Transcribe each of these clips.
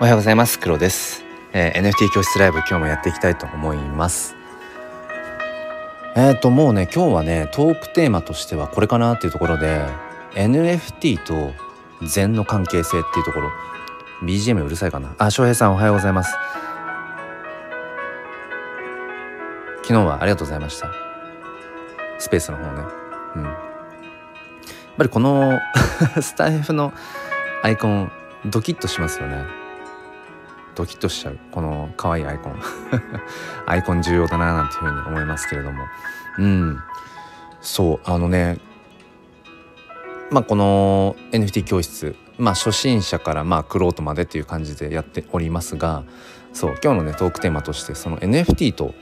おはようございます。黒です、えー、NFT 教室ライブ今日もやっていきたいと思います。えっ、ー、ともうね今日はねトークテーマとしてはこれかなっていうところで NFT と禅の関係性っていうところ。BGM うるさいかな？あ翔平さんおはようございます。昨日はありがとうございました。スペースの方ね。うん。やっぱりこの スタイフのアイコンドキッとしますよね。ドキッとしちゃう。この可愛いアイコン。アイコン重要だななんていうふうに思いますけれども。うん。そうあのねまあこの NFT 教室まあ初心者からまあクロートまでっていう感じでやっておりますがそう今日のねトークテーマとしてその NFT と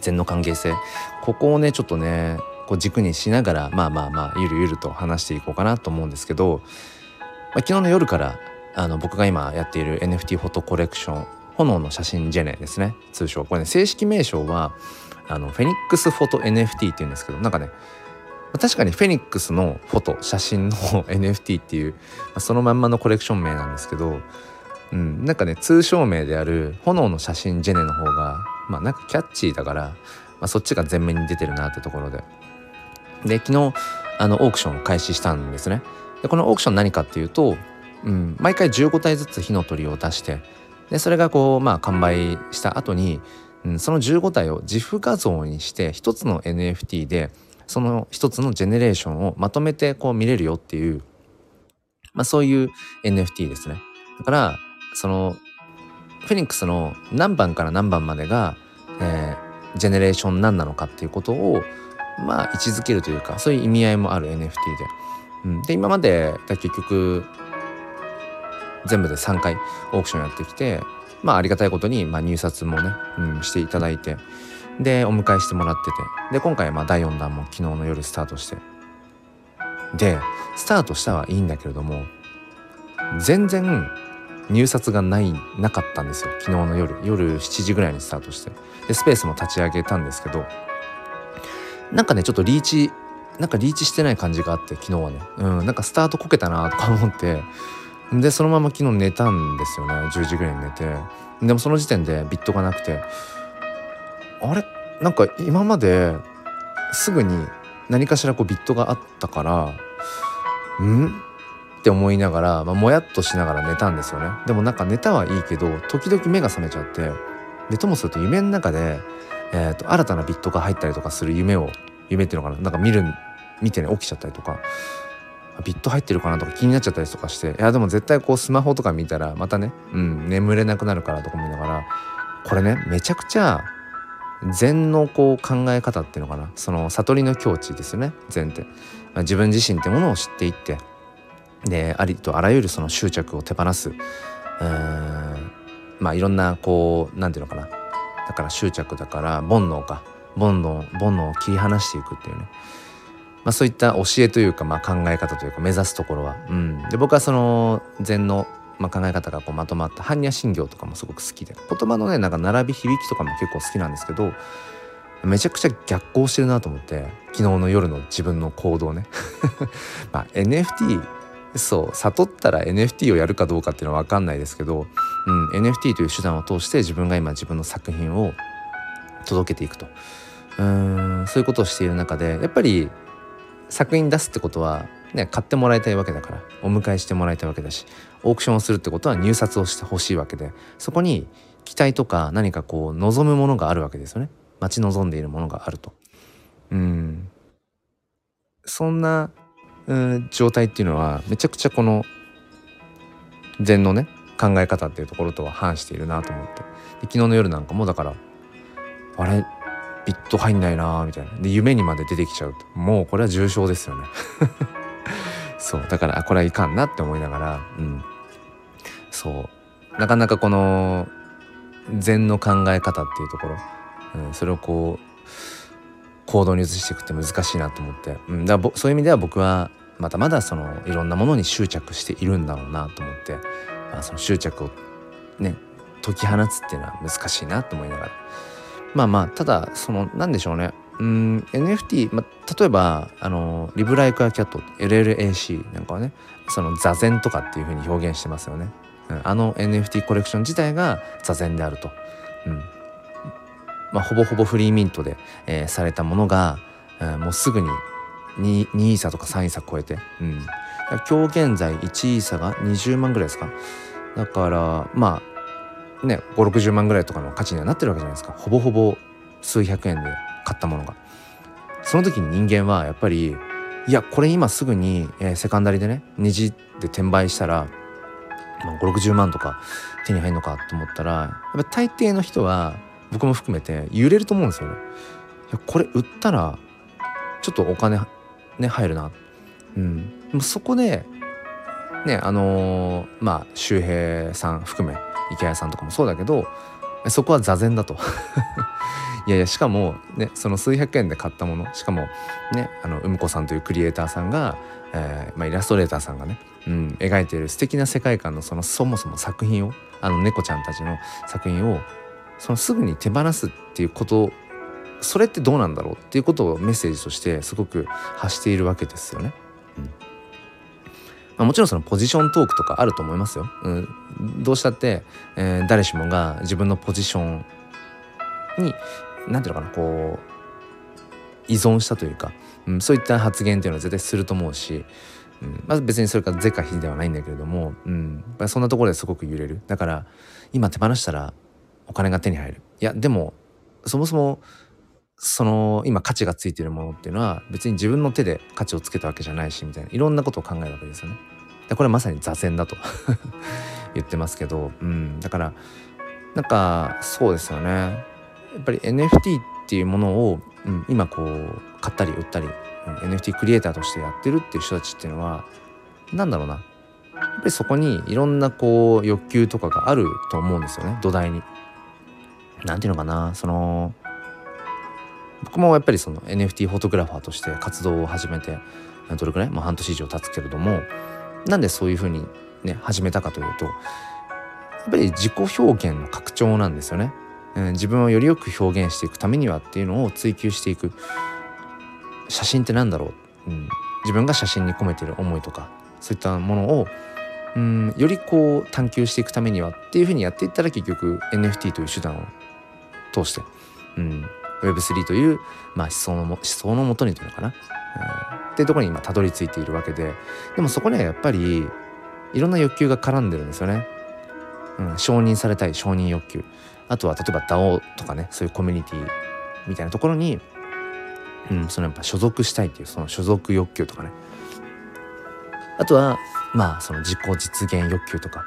禅の関係性ここをねちょっとねこう軸にしながらまあまあまあゆるゆると話していこうかなと思うんですけど、まあ、昨日の夜からあの僕が今やっている NFT フォトコレクション炎の写真ジェネですね。通称。これね正式名称はあのフェニックスフォト NFT っていうんですけどなんかね確かにフェニックスのフォト写真の NFT っていう、まあ、そのまんまのコレクション名なんですけど、うん、なんかね通称名である炎の写真ジェネの方がまあなんかキャッチーだから、まあ、そっちが前面に出てるなってところで。で昨日あのオークションを開始したんですね。でこのオークション何かっていうとうん、毎回15体ずつ火の鳥を出してでそれがこうまあ完売した後に、うん、その15体を自負画像にして一つの NFT でその一つのジェネレーションをまとめてこう見れるよっていう、まあ、そういう NFT ですね。だからそのフェニックスの何番から何番までが、えー、ジェネレーション何なのかっていうことをまあ位置づけるというかそういう意味合いもある NFT で。うん、で今まで結局全部で3回オークションやってきてまあありがたいことに、まあ、入札もね、うん、していただいてでお迎えしてもらっててで今回まあ第4弾も昨日の夜スタートしてでスタートしたはいいんだけれども全然入札がないなかったんですよ昨日の夜夜7時ぐらいにスタートして。でスペースも立ち上げたんですけどなんかねちょっとリーチなんかリーチしてない感じがあって昨日はね。うんなんかスタートこけたなとか思ってでそのまま昨日寝たんですよね。10時ぐらいに寝て。でもその時点でビットがなくて。あれ？なんか今まですぐに何かしらこうビットがあったからん？って思いながら、まあ、もやっとしながら寝たんですよね。でもなんか寝たはいいけど時々目が覚めちゃってでともすると夢の中で、えーと、新たなビットが入ったりとかする夢を夢っていうのかな？なんか見る見てね起きちゃったりとか。ビット入ってるかなとか気になっちゃったりとかして。いやでも絶対こうスマホとか見たらまたね、うん、眠れなくなるからとか思いながら。これねめちゃくちゃ禅のこう考え方っていうのかな。その悟りの境地ですよね。禅って、まあ、自分自身ってものを知っていって。でありとあらゆるその執着を手放す。うんまあいろんなこう何て言うのかな。だから執着だから煩悩か。煩悩煩悩を切り離していくっていうね。まあ、そういった教えというか、まあ、考え方というか目指すところは、うん、で僕はその禅の、まあ、考え方がこうまとまった般若心経とかもすごく好きで。言葉のねなんか並び響きとかも結構好きなんですけどめちゃくちゃ逆行してるなと思って昨日の夜の自分の行動ね。まあ NFT そう悟ったら NFT をやるかどうかっていうのは分かんないですけど、うん、NFT という手段を通して自分が今自分の作品を届けていくと。うんそういうことをしている中でやっぱり作品出すってことはね買ってもらいたいわけだからお迎えしてもらいたいわけだしオークションをするってことは入札をしてほしいわけでそこに期待とか何かこう望むものがあるわけですよね。待ち望んでいるものがあると。うん。そんな、うん、状態っていうのはめちゃくちゃこの禅のね考え方っていうところとは反しているなと思って。で昨日の夜なんかもだからあれビット入んないなみたいな。で夢にまで出てきちゃうと。もうこれは重症ですよね。そう。だからあこれはいかんなって思いながらうん。そう。なかなかこの禅の考え方っていうところ、うん、それをこう行動に移していくって難しいなと思って、うん、だからそういう意味では僕はまだまだそのいろんなものに執着しているんだろうなと思って、まあ、その執着をね解き放つっていうのは難しいなと思いながら。まあまあただその何でしょうね。うん NFT、まあ、例えばあのリブライクアキャット LLAC なんかはねその座禅とかっていうふうに表現してますよね。うん、あの NFT コレクション自体が座禅であると。うん。まあ、ほぼほぼフリーミントで、えー、されたものが、えー、もうすぐに 2, 2イーサとか3イーサ超えて、うん、今日現在1イーサが20万ぐらいですか。だからまあね560万ぐらいとかの価値にはなってるわけじゃないですかほぼほぼ数百円で買ったものがその時に人間はやっぱりいやこれ今すぐに、えー、セカンダリでね虹で転売したら、まあ、560万とか手に入るのかと思ったらやっぱ大抵の人は僕も含めて揺れると思うんですよね。いやこれ売ったらちょっとお金ね入るな。うん、でもそこでねあのー、まあ周平さん含め池谷さんとかもそうだけどそこは座禅だと いやいやしかもねその数百円で買ったものしかもねあのうんこさんというクリエイターさんが、えーまあ、イラストレーターさんがね、うん、描いている素敵な世界観のそのそもそも作品をあの猫ちゃんたちの作品をそのすぐに手放すっていうことそれってどうなんだろうっていうことをメッセージとしてすごく発しているわけですよね。まあ、もちろんそのポジショントークとかあると思いますよ。うん、どうしたって、えー、誰しもが自分のポジションに何ていうのかなこう依存したというか、うん、そういった発言っていうのは絶対すると思うし、うんまず別にそれから是か非ではないんだけれども、うん、そんなところですごく揺れる。だから今手放したらお金が手に入る。いやでもそもそもその今価値がついてるものっていうのは別に自分の手で価値をつけたわけじゃないしみたいないろんなことを考えるわけですよね。でこれまさに座禅だと 言ってますけど、うん、だからなんかそうですよね。やっぱり NFT っていうものを、うん、今こう買ったり売ったり、うん、NFT クリエイターとしてやってるっていう人たちっていうのは何だろうな。やっぱりそこにいろんなこう欲求とかがあると思うんですよね。土台に。なんていうのかな。その僕もやっぱりその NFT フォトグラファーとして活動を始めてどれくらい、まあ、半年以上経つけれどもなんでそういうふうにね始めたかというとやっぱり自己表現の拡張なんですよね、うん、自分をよりよく表現していくためにはっていうのを追求していく。写真ってなんだろう、うん、自分が写真に込めてる思いとかそういったものをうんよりこう探求していくためにはっていうふうにやっていったら結局 NFT という手段を通して、うん、Web3 という、まあ、思想のも思想のもとにというのかな、うん、っていうところに今たどり着いているわけで。でもそこにはやっぱりいろんな欲求が絡んでるんですよね。うん、承認されたい承認欲求。あとは例えば DAO とかねそういうコミュニティみたいなところに、うん、そのやっぱ所属したいっていうその所属欲求とかね。あとはまあその自己実現欲求とか、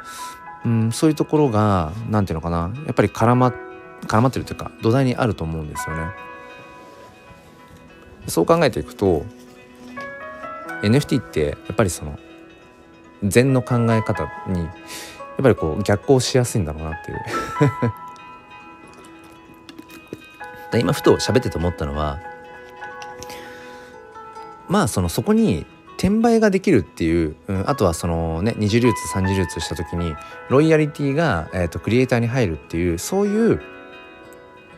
うん、そういうところが何ていうのかな。やっぱり絡まって絡まってるというか土台にあると思うんですよね。そう考えていくと NFT ってやっぱりその禅の考え方にやっぱりこう逆行しやすいんだろうなっていう 今ふと喋ってて思ったのはまあそのそこに転売ができるっていう、うん、あとはそのね二次流通三次流通した時にロイヤリティが、えーと、クリエイターに入るっていうそういう、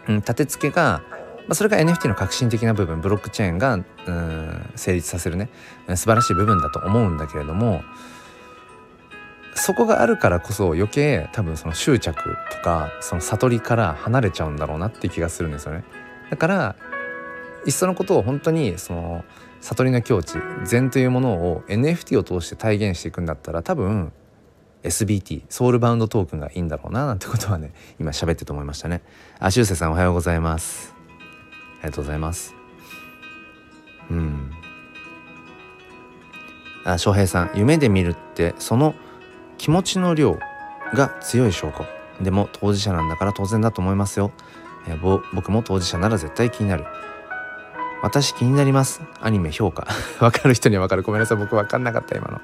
うん、立て付けが、まあ、それが NFT の革新的な部分ブロックチェーンが、うん、成立させるね素晴らしい部分だと思うんだけれどもそこがあるからこそ余計多分その執着とかその悟りから離れちゃうんだろうなって気がするんですよね。だからいっそのことを本当にその悟りの境地禅というものを NFT を通して体現していくんだったら多分 SBT ソウルバウンドトークンがいいんだろうななんてことはね 今喋ってと思いましたね。あしゅうせさんおはようございます。ありがとうございます。うん。あ翔平さん夢で見るってその気持ちの量が強い証拠。でも当事者なんだから当然だと思いますよ、えー、僕も当事者なら絶対気になる。私気になります。アニメ評価。わかる人にはわかる。ごめんなさい。僕わかんなかった今の。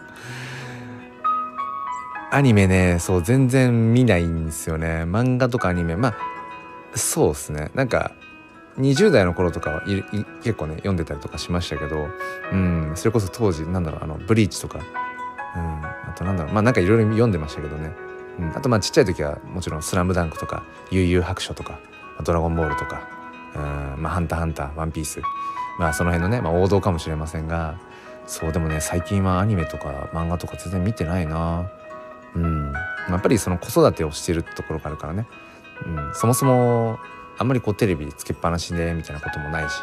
アニメねそう全然見ないんですよね。漫画とかアニメ。まあそうっすね。なんか20代の頃とかは結構ね読んでたりとかしましたけどうんそれこそ当時なんだろうあのブリーチとかうんあとなんだろうまあなんかいろいろ読んでましたけどね、うん、あとまあちっちゃい時はもちろん「スラムダンクとか「悠々白書」とか「ドラゴンボール」とかうんまあ「ハンターハンター」「ワンピース」まあその辺のね、まあ、王道かもしれませんがそうでもね最近はアニメとか漫画とか全然見てないな。うん。やっぱりその子育てをしているところがあるからね、うん、そもそもあんまりこうテレビつけっぱなしでみたいなこともないし。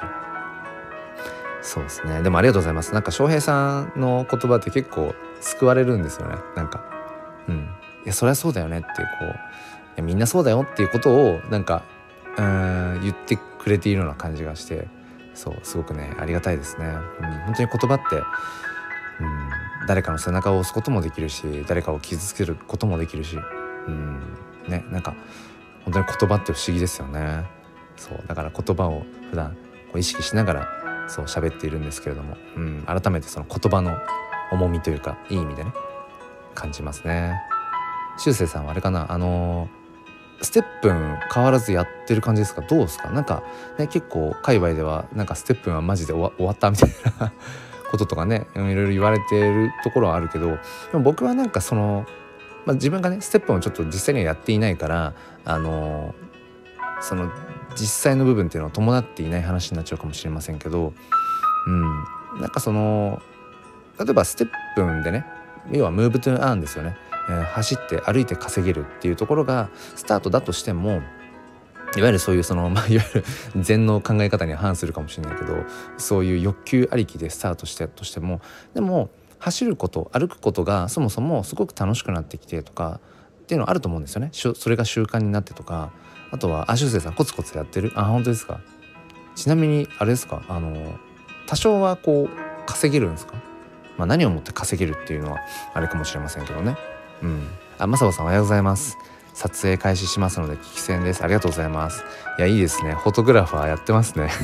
そうですね。でもありがとうございます。なんか翔平さんの言葉って結構救われるんですよね。なんか。うん。いやそりゃそうだよねってこう。みんなそうだよっていうことをなんかうん言ってくれているような感じがして。そうすごくねありがたいですね、うん、本当に言葉って、うん、誰かの背中を押すこともできるし誰かを傷つけることもできるし、うん、ねなんか本当に言葉って不思議ですよね。そうだから言葉を普段こう意識しながらそう喋っているんですけれども、うん、改めてその言葉の重みというかいい意味でね感じますね。しゅうせいさんはあれかなあのー、ステップン変わらずやってる感じですか？どうですか？なんかね結構界隈ではなんかステップンはマジで終わったみたいな。こととかねいろいろ言われてるところはあるけどでも僕はなんかその、まあ、自分がねステップをちょっと実際にはやっていないからあの、その実際の部分っていうのは伴っていない話になっちゃうかもしれませんけどうんなんかその例えばステップでね要は Move to Earn ですよね、えー、走って歩いて稼げるっていうところがスタートだとしてもいわゆるそういうその、まあ、いわゆる禅の考え方に反するかもしれないけどそういう欲求ありきでスタートしてとしてもでも走ること歩くことがそもそもすごく楽しくなってきてとかっていうのはあると思うんですよね。それが習慣になってとかあとはあしゅうせいさんコツコツやってる？あ本当ですか？ちなみにあれですか？あの多少はこう稼げるんですか？まあ何をもって稼げるっていうのはあれかもしれませんけどね。うん。あまさこさんおはようございます。撮影開始しますので聞き戦です。ありがとうございます。いやいいですね。フォトグラファーやってますね。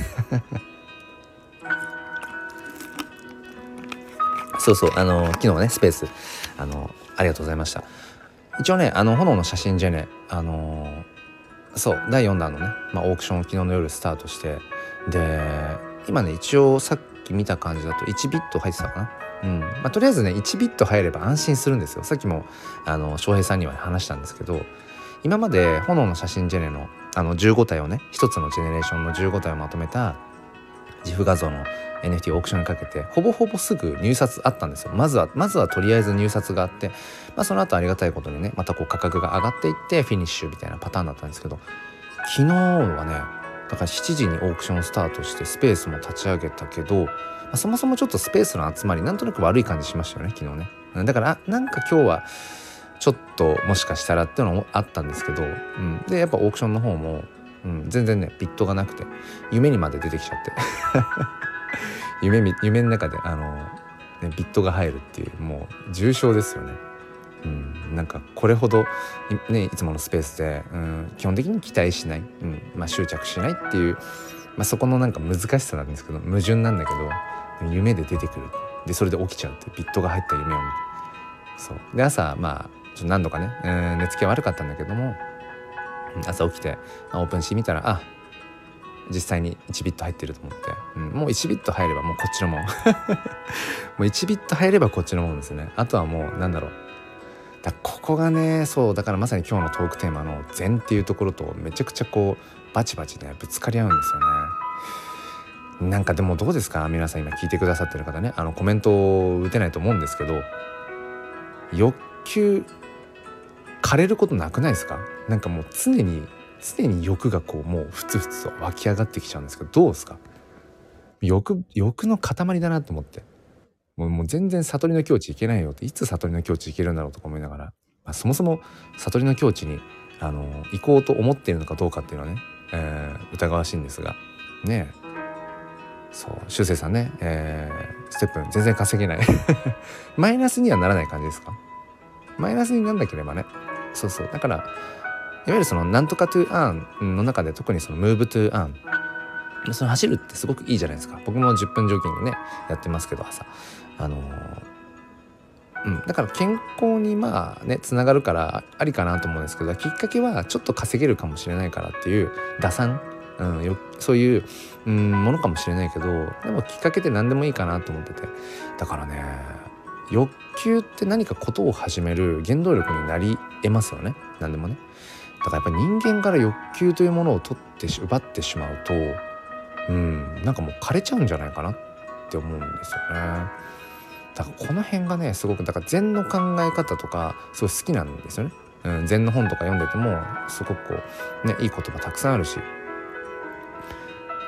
そうそうあの昨日ねスペースあのありがとうございました。一応ねあの炎の写真じゃねあのそう第4弾のね、まあ、オークション昨日の夜スタートしてで今ね一応さっき見た感じだと1ビット入ってたかな。うん。まあ、とりあえずね1ビット入れば安心するんですよ。さっきもあの翔平さんには話したんですけど今まで炎の写真ジェネのあの15体をね一つのジェネレーションの15体をまとめた自負画像の NFT オークションにかけてほぼほぼすぐ入札あったんですよ。まずはまずはとりあえず入札があって、まあ、その後ありがたいことにねまたこう価格が上がっていってフィニッシュみたいなパターンだったんですけど昨日はねだから7時にオークションスタートしてスペースも立ち上げたけど、そもそもちょっとスペースの集まりなんとなく悪い感じしましたよね昨日ね。だからなんか今日はちょっともしかしたらっていうのもあったんですけど、うん、でやっぱオークションの方も、うん、全然ねビットがなくて夢にまで出てきちゃって。夢夢の中であの、ね、ビットが入るっていうもう重症ですよね。うん、なんかこれほどい,、ね、いつものスペースで、うん、基本的に期待しない、うん。まあ、執着しないっていう、まあ、そこのなんか難しさなんですけど矛盾なんだけど夢で出てくる。でそれで起きちゃうってビットが入った夢を見て。そう。で朝まあ何度かね、うん、寝つきは悪かったんだけども朝起きて、オープンしてみたらあ実際に1ビット入ってると思って、うん、もう1ビット入ればもうこっちのもん。もう1ビット入ればこっちのもんですね。あとはもうなんだろう。だここがねそうだからまさに今日のトークテーマの「禅」っていうところとめちゃくちゃこうバチバチねぶつかり合うんですよね。なんかでもどうですか？皆さん今聞いてくださってる方ね。あのコメントを打てないと思うんですけど欲求枯れることなくないですか？なんかもう常に常に欲がこうもうふつふつと湧き上がってきちゃうんですけどどうですか？欲欲の塊だなと思って。もうもう全然悟りの境地行けないよっていつ悟りの境地行けるんだろうとか思いながら、まあ、そもそも悟りの境地にあの行こうと思っているのかどうかっていうのはね、えー、疑わしいんですが。ねえ。そう修正さんね、えー、ステップ全然稼げない。マイナスにはならない感じですか？マイナスになんなければね。そうそう。だからいわゆるそのなんとか to earn の中で特にその move to earn。その走るってすごくいいじゃないですか。僕も10分ジョギングねやってますけど朝。あのうん、だから健康にまあねつながるからありかなと思うんですけどきっかけはちょっと稼げるかもしれないからっていう打算、うん、よそういう、うん、ものかもしれないけどでもきっかけって何でもいいかなと思ってて。だからね欲求って何かことを始める原動力になり得ますよね。何でもね。だからやっぱり人間から欲求というものを取って奪ってしまうとうんなんかもう枯れちゃうんじゃないかなって思うんですよね。だからこの辺がねすごくだから禅の考え方とかすごい好きなんですよね。うん、禅の本とか読んでてもすごくこうねいい言葉たくさんあるし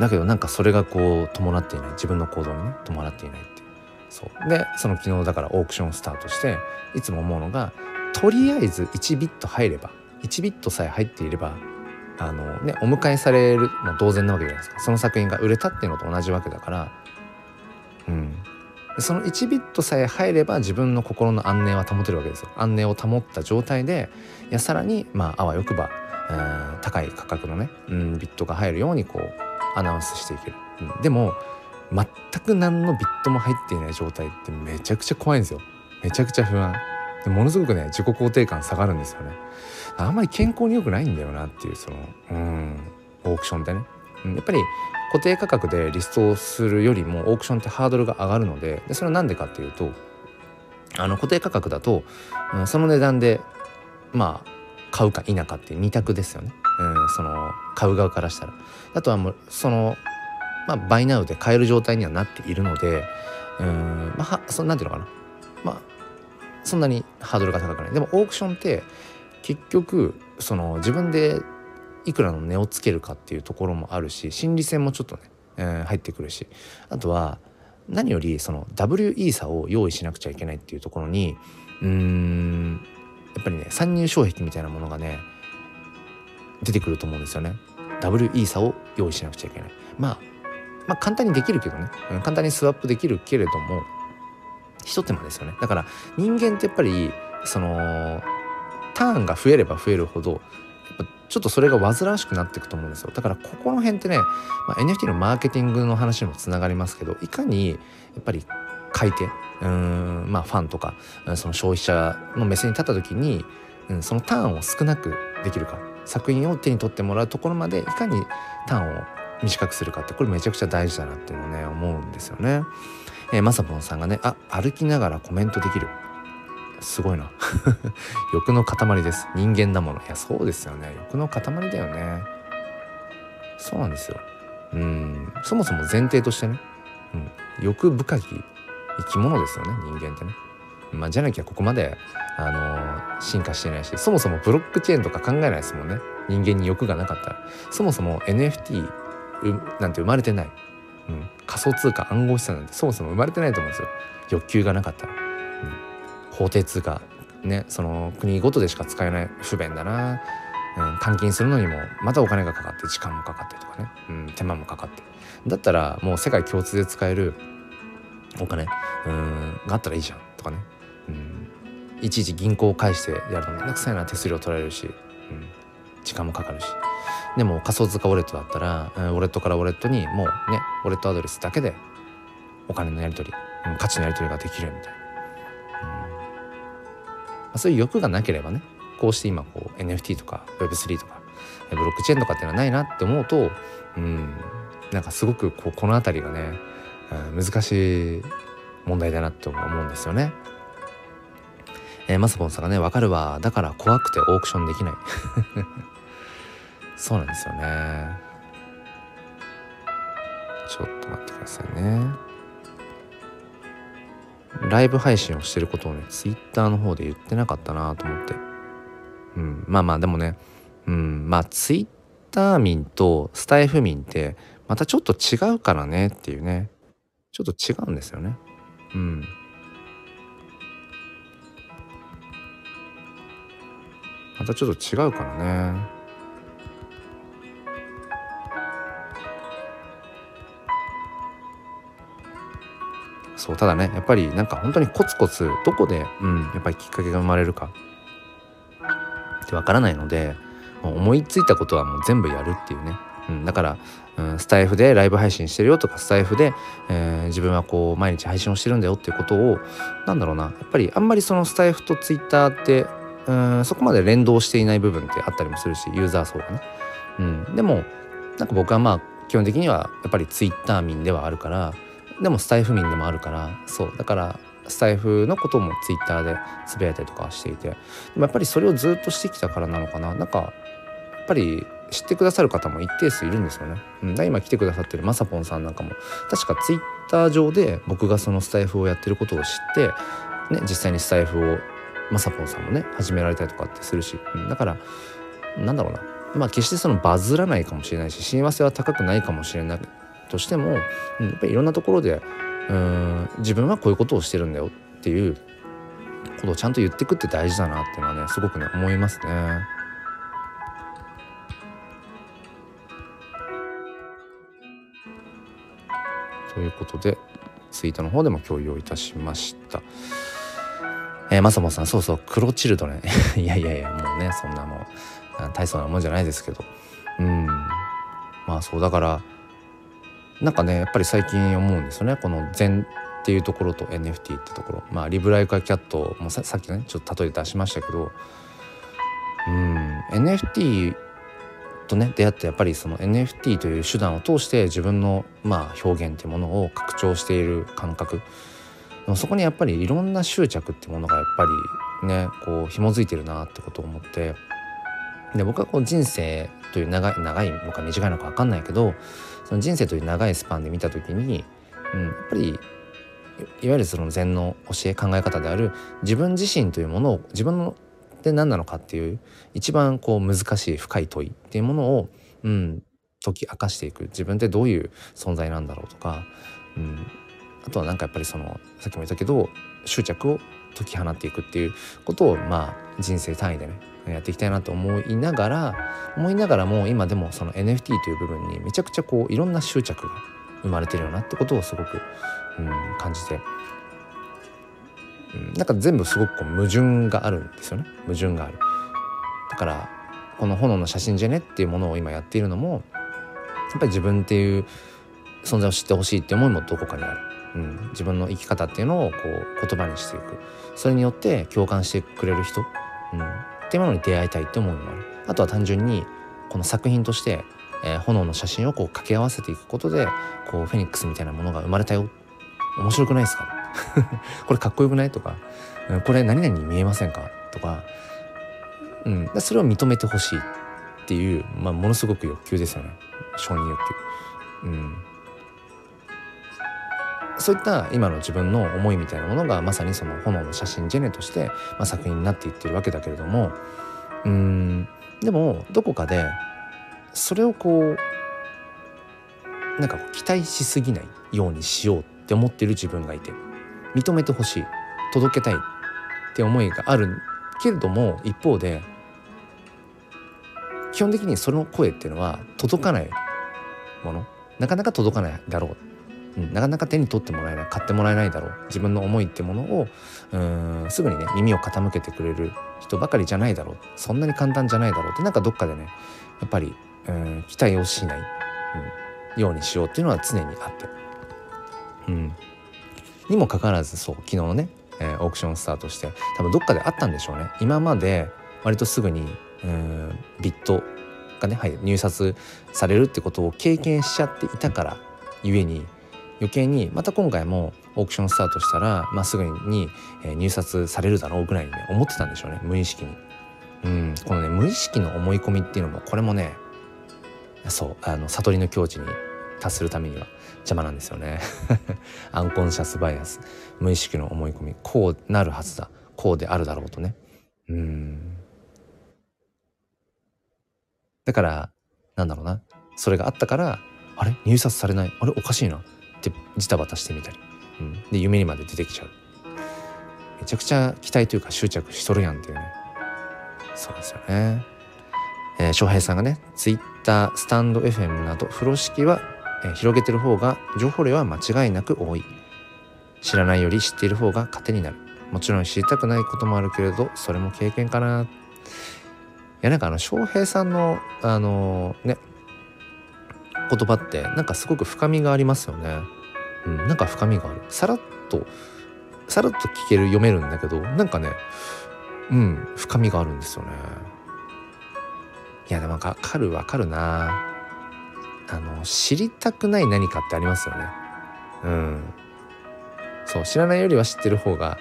だけどなんかそれがこう伴っていない。自分の行動にね伴っていないっていう。そう。でその昨日だからオークションスタートしていつも思うのがとりあえず1ビット入れば1ビットさえ入っていればあのねお迎えされるの同然なわけじゃないですか。その作品が売れたっていうのと同じわけだから。うん。その1ビットさえ入れば自分の心の安寧は保てるわけですよ。安寧を保った状態でいやさらにまああわよくば、高い価格のね、うん、ビットが入るようにこうアナウンスしていける、うん、でも全く何のビットも入っていない状態ってめちゃくちゃ怖いんですよ。めちゃくちゃ不安。でものすごくね自己肯定感下がるんですよね。あんまり健康に良くないんだよなっていうそのうんオークションってね、うん、やっぱり固定価格でリストをするよりもオークションってハードルが上がるのででそれは何でかっていうとあの固定価格だと、うん、その値段でまあ買うか否かっていう二択ですよね、うん、その買う側からしたら。あとはもうそのまあバイナウで買える状態にはなっているのでうんまあそなんていうのかな。まあそんなにハードルが高くない。でもオークションって結局その自分でいくらの値をつけるかっていうところもあるし心理戦もちょっとね、えー、入ってくるし。あとは何よりその WE 差を用意しなくちゃいけないっていうところにうーんやっぱりね参入障壁みたいなものがね出てくると思うんですよね。WE 差を用意しなくちゃいけない。まあまあ簡単にできるけどね、うん、簡単にスワップできるけれども一手間ですよね。だから人間ってやっぱりそのターンが増えれば増えるほどちょっとそれが煩わしくなっていくと思うんですよ。だからここの辺ってね、まあ、NFT のマーケティングの話にもつながりますけどいかにやっぱり買い手うんまあファンとかその消費者の目線に立った時に、うん、そのターンを少なくできるか。作品を手に取ってもらうところまでいかにターンを短くするかってこれめちゃくちゃ大事だなっていうのをね思うんですよね。えー、まさぽんさんがねあ歩きながらコメントできる。すごいな。欲の塊です。人間だもの。いやそうですよね。欲の塊だよね。そうなんですよ。うん。そもそも前提としてね、うん、欲深き生き物ですよね。人間ってね。まあ、じゃなきゃここまで、あの、進化してないしそもそもブロックチェーンとか考えないですもんね。人間に欲がなかったら。そもそも NFT なんて生まれてない、うん、仮想通貨暗号資産なんてそもそも生まれてないと思うんですよ。欲求がなかったら、うん、法定通貨。ね。その国ごとでしか使えない不便だな、うん、換金するのにもまたお金がかかって時間もかかってとかね、うん、手間もかかって。だったらもう世界共通で使えるお金うんがあったらいいじゃん。とかね、うん、いちいち銀行を返してやるとめんどくさいな。手数料取られるし、うん、時間もかかるし。でも仮想通貨ウォレットだったら、うんウォレットからウォレットにもうねウォレットアドレスだけでお金のやり取り、うん、価値のやり取りができるみたいな、うん。まあ、そういう欲がなければねこうして今こう NFT とか Web3 とかブロックチェーンとかっていうのはないなって思うと、うん、なんかすごくこうこの辺りがねうん難しい問題だなと思うんですよね。えー、マスボンさんがね「わかるわ。だから怖くてオークションできない」そうなんですよね。ちょっと待ってくださいね。ライブ配信をしてることをねツイッターの方で言ってなかったなと思って。うん。まあまあでもね。うん。まあツイッター民とスタイフ民ってまたちょっと違うからねっていうね。ちょっと違うんですよね。うん。またちょっと違うからね。そうただねやっぱりなんか本当にコツコツどこで、うん、やっぱりきっかけが生まれるかってわからないので思いついたことはもう全部やるっていうねうん、だから、うん、スタイフでライブ配信してるよとかスタイフで、えー、自分はこう毎日配信をしてるんだよっていうことをなんだろうなやっぱりあんまりそのスタイフとツイッターってうんそこまで連動していない部分ってあったりもするしユーザー層がね。うん、でもなんか僕はまあ基本的にはやっぱりツイッター民ではあるからでもスタイフ民でもあるからそう。だからスタイフのこともツイッターでつぶやいたりとかしていて。でもやっぱりそれをずっとしてきたからなのかな。なんかやっぱり知ってくださる方も一定数いるんですよね。うん、今来てくださってるまさぽんさんなんかも。確かツイッター上で僕がそのスタイフをやってることを知って、ね、実際にスタイフをまさぽんさんもね始められたりとかってするし、うん、だからなんだろうなまあ決してそのバズらないかもしれないし親和性は高くないかもしれないとしても、うん、やっぱりいろんなところでうん自分はこういうことをしてるんだよっていうことをちゃんと言ってくって大事だなっていうのはねすごくね思いますね。ということでツイートの方でも共有をいたしました。えー、まさもさんそうそう黒チルドレン。いやいやいやもうねそんなもう大層なもんじゃないですけど。うん。まあそうだからなんかねやっぱり最近思うんですよね。この禅っていうところと NFT ってところ。まあリブライカーキャットもさっきねちょっと例え出しましたけど。うん。NFT とね出会ってやっぱりその NFT という手段を通して自分のまあ表現っていうものを拡張している感覚。でもそこにやっぱりいろんな執着っていうものがやっぱりねこう紐づいてるなってことを思って。で僕はこう人生という長い長いのか短いのか分かんないけどその人生という長いスパンで見た時に、うん、やっぱりいわゆるその禅の教え考え方である自分自身というものを自分ので何なのかっていう一番こう難しい深い問いっていうものを、うん、解き明かしていく。自分ってどういう存在なんだろうとか、うん、あとはなんかやっぱりそのさっきも言ったけど執着を解き放っていくっていうことをまあ人生単位でねやっていきたいなと思いながら思いながらも今でもその NFT という部分にめちゃくちゃこういろんな執着が生まれてるよなってことをすごく、うん、感じて、うん、なんか全部すごくこう矛盾があるんですよね矛盾がある。だからこの炎の写真じゃねっていうものを今やっているのもやっぱり自分っていう存在を知ってほしいっていう思いもどこかにある。うん、自分の生き方っていうのをこう言葉にしていく。それによって共感してくれる人、うん、っていうものに出会いたいって思いもある。あとは単純にこの作品として、えー、炎の写真をこう掛け合わせていくことでこうフェニックスみたいなものが生まれたよ。面白くないですか？これかっこよくない？とか、うん、これ何々に見えませんか？とか、うん、それを認めてほしいっていう、まあ、ものすごく欲求ですよね。承認欲求。うん。そういった今の自分の思いみたいなものがまさにその炎の写真ジェネとして、まあ、作品になっていってるわけだけれどもうんでもどこかでそれをこうなんか期待しすぎないようにしようって思ってる自分がいて認めてほしい届けたいって思いがあるけれども一方で基本的にその声っていうのは届かないもの。なかなか届かないだろう。うん、なかなか手に取ってもらえない買ってもらえないだろう。自分の思いってものをうんすぐにね耳を傾けてくれる人ばかりじゃないだろう。そんなに簡単じゃないだろう。ってなんかどっかでねやっぱりうん期待をしない、うん、ようにしようっていうのは常にあって。うん、にもかかわらずそう昨日のね、えー、オークションスタートして多分どっかであったんでしょうね。今まで割とすぐにうんビットがね、はい、入札されるってことを経験しちゃっていたからゆえに余計にまた今回もオークションスタートしたら、まあ、すぐに、入札されるだろうぐらいにね思ってたんでしょうね。無意識に。うん。このね無意識の思い込みっていうのもこれもねそうあの悟りの境地に達するためには邪魔なんですよね。アンコンシャスバイアス。無意識の思い込み。こうなるはずだ。こうであるだろうとね。うん。だからなんだろうな。それがあったからあれ？入札されない。あれ？おかしいな。ジタバタしてみたり、うん、で夢にまで出てきちゃう。めちゃくちゃ期待というか執着しとるやんっていうね。そうですよね。えー、翔平さんがねツイッタースタンド FM など風呂敷は、えー、広げてる方が情報量は間違いなく多い。知らないより知っている方が糧になる。もちろん知りたくないこともあるけれどそれも経験かな。いやなんかあの翔平さんのあのー、ね言葉ってなんかすごく深みがありますよね。うん、なんか深みがある。さらっとさらっと聞ける読めるんだけどなんかねうん深みがあるんですよね。いやでもわかるわかるな。あの知りたくない何かってありますよね。うん。そう知らないよりは知ってる方が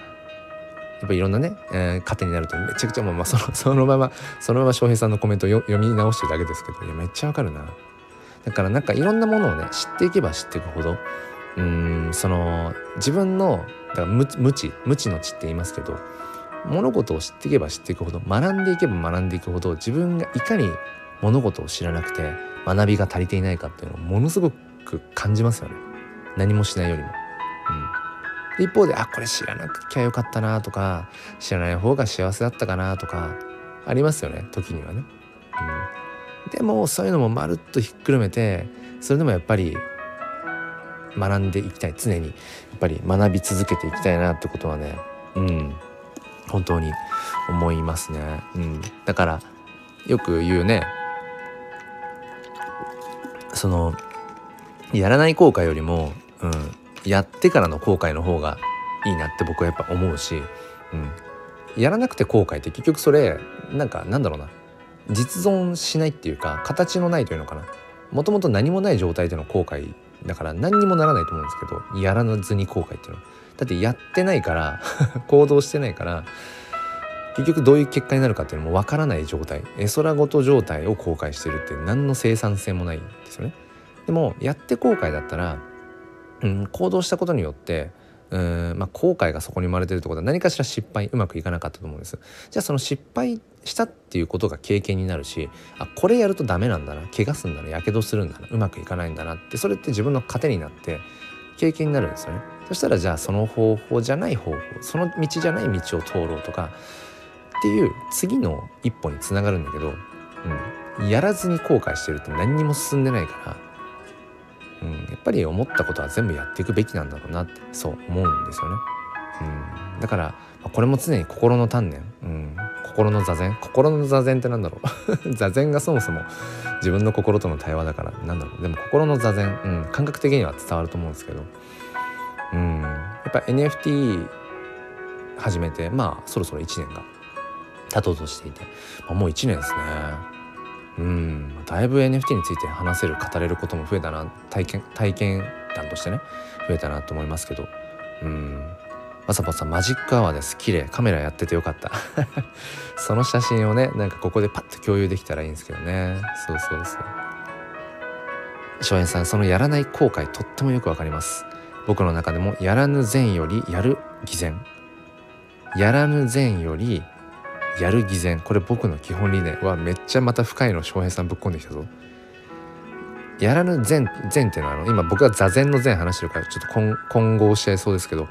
やっぱいろんなね、えー、糧になるとめちゃくちゃもう、まあ、そのそのままそのまま翔平さんのコメントを読み直してるだけですけどいやめっちゃわかるな。だからなんかいろんなものをね知っていけば知っていくほどうんその自分のだから無無知無知の知って言いますけど物事を知っていけば知っていくほど学んでいけば学んでいくほど自分がいかに物事を知らなくて学びが足りていないかっていうのをものすごく感じますよね何もしないよりも。うん、一方であこれ知らなきゃよかったなとか知らない方が幸せだったかなとかありますよね時にはね。うん、でもそういうのもまるっとひっくるめてそれでもやっぱり学んでいきたい。常にやっぱり学び続けていきたいなってことはねうん本当に思いますね。うん、だからよく言うねそのやらない後悔よりも、うん、やってからの後悔の方がいいなって僕はやっぱ思うし、うん、やらなくて後悔って結局それなんかなんだろうな。実存しないっていうか形のないというのかな。もともと何もない状態での後悔だから何にもならないと思うんですけどやらずに後悔っていうの。はだってやってないから 行動してないから結局どういう結果になるかっていうのもわからない状態。絵空ごと状態を後悔してるって何の生産性もないんですよね。でもやって後悔だったら、うん、行動したことによってうんまあ、後悔がそこに生まれてるってことは何かしら失敗うまくいかなかったと思うんです。じゃあその失敗したっていうことが経験になるしあこれやるとダメなんだな怪我するんだなやけどするんだなうまくいかないんだなってそれって自分の糧になって経験になるんですよね。そしたらじゃあその方法じゃない方法その道じゃない道を通ろうとかっていう次の一歩につながるんだけど、うん、やらずに後悔してるって何にも進んでないからうん、やっぱり思ったことは全部やっていくべきなんだろうなってそう思うんですよね。うん、だからこれも常に心の鍛錬、うん、心の座禅。心の座禅ってなんだろう。座禅がそもそも自分の心との対話だからなんだろう。でも心の座禅、うん、感覚的には伝わると思うんですけど、うん、やっぱ NFT 始めてまあそろそろ1年が経とうとしていて、まあ、もう1年ですね。うん。だいぶ NFT について話せる語れることも増えたな体験体験談としてね増えたなと思いますけど。うん。まさぽさんマジックアワーです。綺麗。カメラやっててよかった。その写真をねなんかここでパッと共有できたらいいんですけどね。そうそうそう。翔平さんそのやらない後悔とってもよくわかります。僕の中でもやらぬ善よりやる偽善。やらぬ善よりやる偽善。これ僕の基本理念はめっちゃまた深いの翔平さんぶっ込んできたぞ。やらぬ善善っていうのはあの今僕が座禅の善話してるからちょっと混合しちゃいそうですけど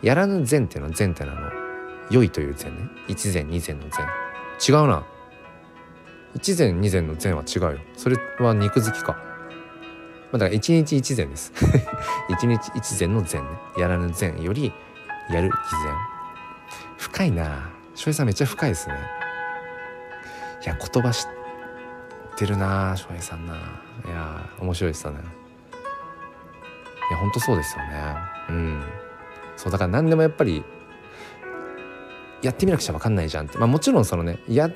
やらぬ善っていうのは善っていうのはあの良いという善ね。一善二善の善。違うな。一善二善の善は違うよ。それは肉付きか。まあ、だから一日一善です。一日一善の善ね。やらぬ善よりやる偽善。深いな。翔平さんめっちゃ深いですね。いや言葉知ってるな翔平さんな。いや面白いですよね。いやほんとそうですよね。うん。そうだから何でもやっぱりやってみなくちゃ分かんないじゃんって。まあもちろんそのねや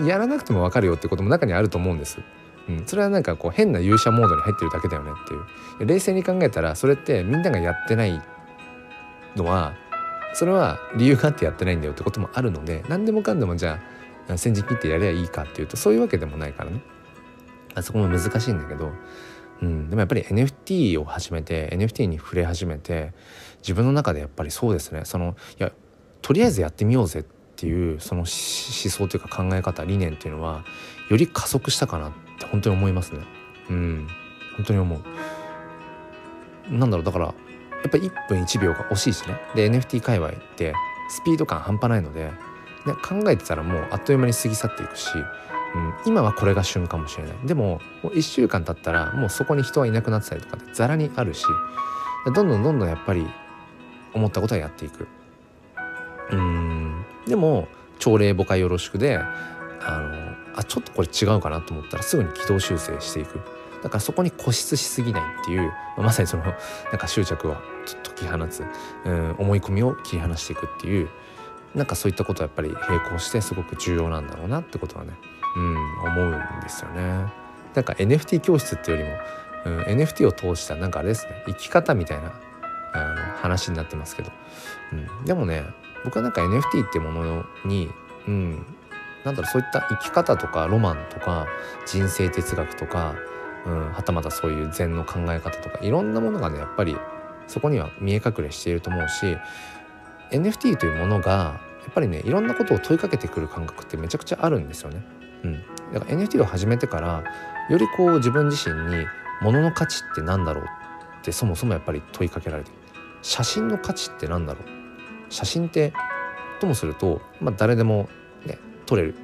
やらなくても分かるよってことも中にあると思うんです。うん、それはなんかこう変な勇者モードに入ってるだけだよねっていう。冷静に考えたらそれってみんながやってないのはそれは理由があってやってないんだよってこともあるので何でもかんでもじゃあ先陣切ってやりゃいいかっていうとそういうわけでもないからね。あそこも難しいんだけど、うん、でもやっぱり NFT を始めて NFT に触れ始めて自分の中でやっぱりそうですね。そのいやとりあえずやってみようぜっていうその思想というか考え方理念っていうのはより加速したかなって本当に思いますね。うん、本当に思う。なんだろう。だからやっぱ1分1秒が惜しいしね。で NFT 界隈ってスピード感半端ないので、ね、考えてたらもうあっという間に過ぎ去っていくし、うん、今はこれが旬かもしれない。でももう1週間経ったらもうそこに人はいなくなってたりとかでざらにあるしどんどんどんどんやっぱり思ったことはやっていく。うん。でも朝礼母会よろしくであのあちょっとこれ違うかなと思ったらすぐに軌道修正していく。だからそこに固執しすぎないっていう、まさにそのなんか執着を解き放つ、うん、思い込みを切り離していくっていうなんかそういったことはやっぱり並行してすごく重要なんだろうなってことはね、うん、思うんですよね。なんか NFT 教室っていうよりも、うん、NFT を通したなんかあれですね生き方みたいなあの話になってますけど、うん、でもね僕はなんか NFT ってものに、うん、なんだろうそういった生き方とかロマンとか人生哲学とかうん、はたまたそういう禅の考え方とかいろんなものがねやっぱりそこには見え隠れしていると思うし NFT というものがやっぱりねいろんなことを問いかけてくる感覚ってめちゃくちゃあるんですよね。うん、だから NFT を始めてからよりこう自分自身に物の価値って何だろうってそもそもやっぱり問いかけられてる。写真の価値って何だろう。写真ってともすると、まあ、誰でも、ね、撮れる、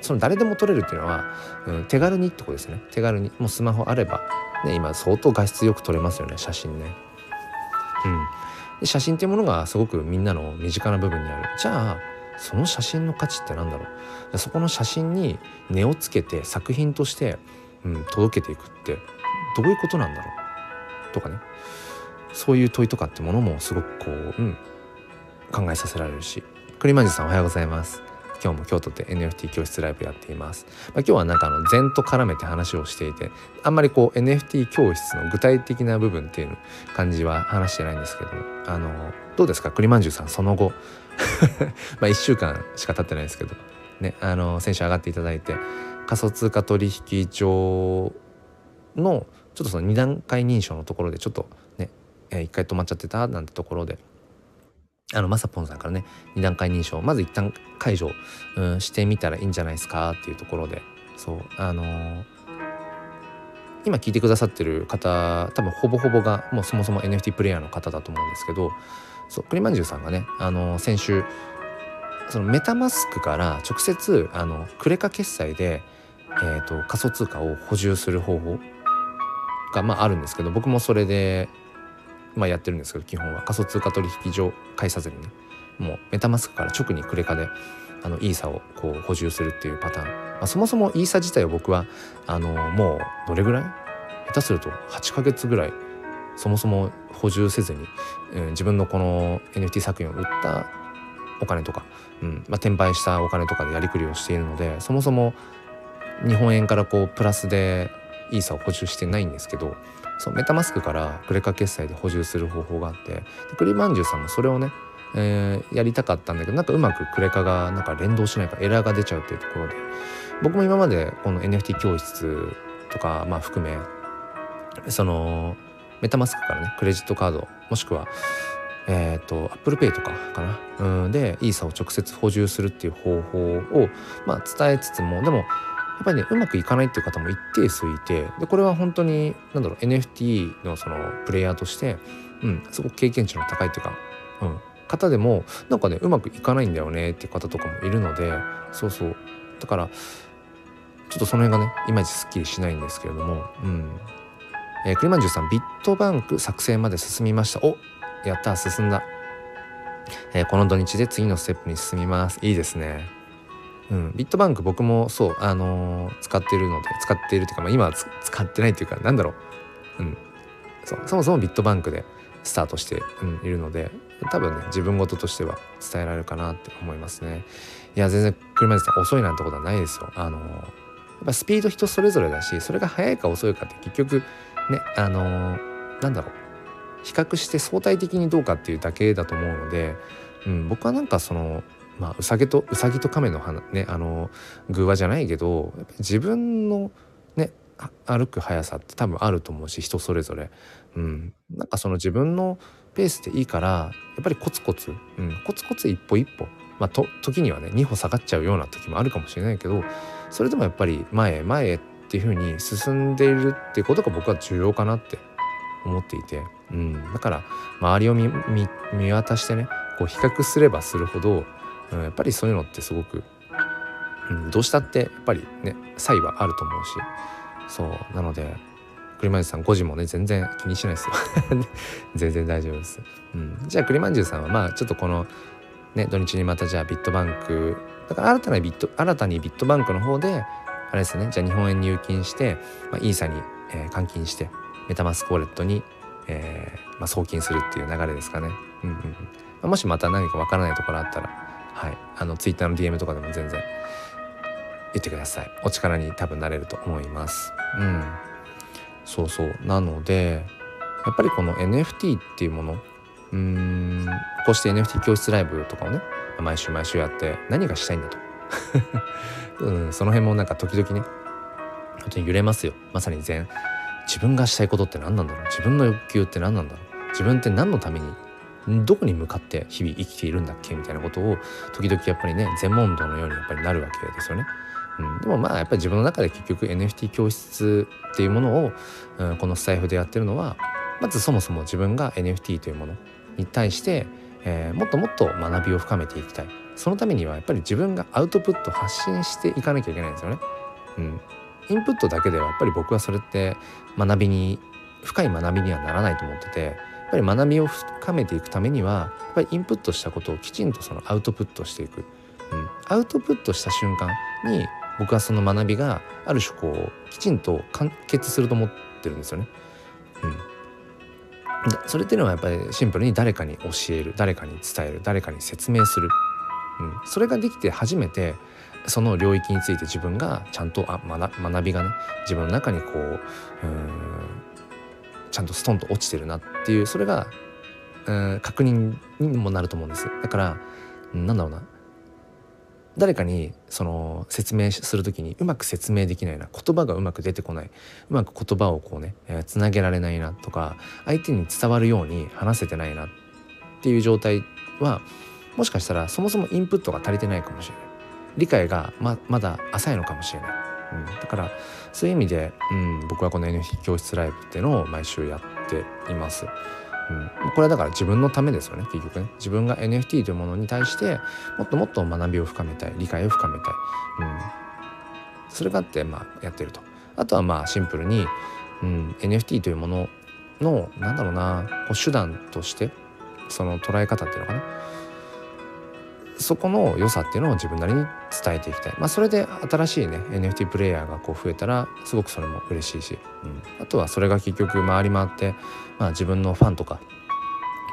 その誰でも撮れるっていうのは、うん、手軽にってことですね。手軽にもうスマホあれば、ね、今相当画質よく撮れますよね写真ね。うん。で写真っていうものがすごくみんなの身近な部分にある。じゃあその写真の価値って何だろう。そこの写真に値をつけて作品として、うん、届けていくってどういうことなんだろう。とかね。そういう問いとかってものもすごくこう、うん、考えさせられるし。栗マジさんおはようございます。今日も京都で NFT 教室ライブやっています、まあ、今日はなんかあの禅と絡めて話をしていてあんまりこう NFT 教室の具体的な部分っていう感じは話してないんですけどあのどうですか？栗まんじゅうさんその後。まあ1週間しか経ってないですけどねあの先週上がっていただいて仮想通貨取引所のちょっとその2段階認証のところでちょっとね一回止まっちゃってたなんてところであのまさぽんさんからね2段階認証まず一旦解除、うん、してみたらいいんじゃないですかっていうところでそうあのー、今聞いてくださってる方多分ほぼほぼがもうそもそも NFT プレイヤーの方だと思うんですけどそうクリマンジュさんがね、あのー、先週そのメタマスクから直接あのクレカ決済で、えーと仮想通貨を補充する方法が、まあ、あるんですけど僕もそれでまあ、やってるんですけど基本は。仮想通貨取引所介さずにね。もうメタマスクから直にクレカであのイーサをこう補充するっていうパターン、まあ、そもそもイーサ自体を僕はあのもうどれぐらい？下手すると8ヶ月ぐらいそもそも補充せずに、うん、自分のこの NFT 作品を売ったお金とか、うんまあ、転売したお金とかでやりくりをしているのでそもそも日本円からこうプラスでイーサを補充してないんですけどそうメタマスクからクレカ決済で補充する方法があってクリマンジュさんもそれをね、えー、やりたかったんだけどなんかうまくクレカがなんか連動しないかエラーが出ちゃうっていうところで僕も今までこの NFT 教室とか、まあ、含めそのメタマスクからねクレジットカードもしくはえっ、ー、と Apple Pay とかかな。うんでイーサを直接補充するっていう方法を、まあ、伝えつつもでもやっぱりねうまくいかないっていう方も一定数いてでこれは本当に何だろう NFT のそのプレイヤーとしてうんすごく経験値の高いっていうか、うん、方でもなんかねうまくいかないんだよねっていう方とかもいるのでそうそう。だからちょっとその辺がねいまいちすっきりしないんですけれどもうん。えー、クリマンジュさんビットバンク作成まで進みました。おやった進んだ、えー、この土日で次のステップに進みます。いいですね。うん、ビットバンク僕もそう、あのー、使ってるので使っているというか、まあ、今は使ってないっていうかなんだろう、うん、そそもそもビットバンクでスタートして、うん、いるので多分ね自分事としては伝えられるかなって思いますね。いや全然車です遅いなんてことはないですよ。あのー、やっぱスピード人それぞれだしそれが速いか遅いかって結局ねあのー、なんだろう。比較して相対的にどうかっていうだけだと思うので、うん、僕はなんかそのまあ、うさぎとうさぎと亀の花ねあの偶話じゃないけど自分のね歩く速さって多分あると思うし人それぞれ、うん、なんかその自分のペースでいいからやっぱりコツコツ、うん、コツコツ一歩一歩まあと時にはね2歩下がっちゃうような時もあるかもしれないけどそれでもやっぱり前へ前へっていう風に進んでいるっていうことが僕は重要かなって思っていて、うん、だから周りを見渡してねこう比較すればするほどうん、やっぱりそういうのってすごく、うん、どうしたってやっぱりね差異はあると思うしそうなので栗まんじゅうさん5時もね全然気にしないですよ。全然大丈夫です、うん、じゃあ栗まんじゅうさんはまあちょっとこのね土日にまたじゃあビットバンクだから新たなビット新たにビットバンクの方であれですねじゃあ日本円入金して、まあ、イーサに、えー、換金してメタマスクウォレットに、えーまあ、送金するっていう流れですかね、うんうん。まあ、もしまた何かわからないところあったらはい。あのツイッターの DM とかでも全然言ってください。お力に多分なれると思います。うん。そうそう。なのでやっぱりこの NFT っていうものうんこうして NFT 教室ライブとかをね毎週毎週やって何がしたいんだと、うん、その辺もなんか時々ね本当に揺れますよ。まさに全自分がしたいことって何なんだろう。自分の欲求って何なんだろう。自分って何のためにどこに向かって日々生きているんだっけみたいなことを時々やっぱりね全問答のようにやっぱりなるわけですよね。うん、でもまあやっぱり自分の中で結局 NFT 教室っていうものを、うん、このスタイフでやってるのはまずそもそも自分が NFT というものに対して、えー、もっともっと学びを深めていきたいそのためにはやっぱり自分がアウトプット発信していかなきゃいけないんですよね。うん、インプットだけではやっぱり僕はそれって学びに深い学びにはならないと思っててっぱり学びを深めていくためにはやっぱりインプットしたことをきちんとそのアウトプットしていく、うん、アウトプットした瞬間に僕はその学びがある種こうきちんと完結すると思ってるんですよね。うん、それっていうのはやっぱりシンプルに誰かに教える誰かに伝える誰かに説明する、うん、それができて初めてその領域について自分がちゃんとあ学びがね自分の中にこううんちゃんとストンと落ちてるなっていうそれがうん確認にもなると思うんですだからなんだろうな。誰かにその説明する時にうまく説明できないな言葉がうまく出てこない。うまく言葉をこうね、えー、げられないなとか相手に伝わるように話せてないなっていう状態はもしかしたらそもそもインプットが足りてないかもしれない。理解がままだ浅いのかもしれない、うん、だからそういう意味で、うん、僕はこの NFT 教室ライブっていうのを毎週やっています。うん、これはだから自分のためですよね結局ね。自分が NFT というものに対してもっともっと学びを深めたい理解を深めたい、うん、それがあってまあやってると。あとはまあシンプルに、うん、NFT というもののなんだろうなこう手段としてその捉え方っていうのかな。そこの良さっていうのを自分なりに伝えていきたい、まあ、それで新しいね NFT プレイヤーがこう増えたらすごくそれも嬉しいし、うん、あとはそれが結局回り回って、まあ、自分のファンとか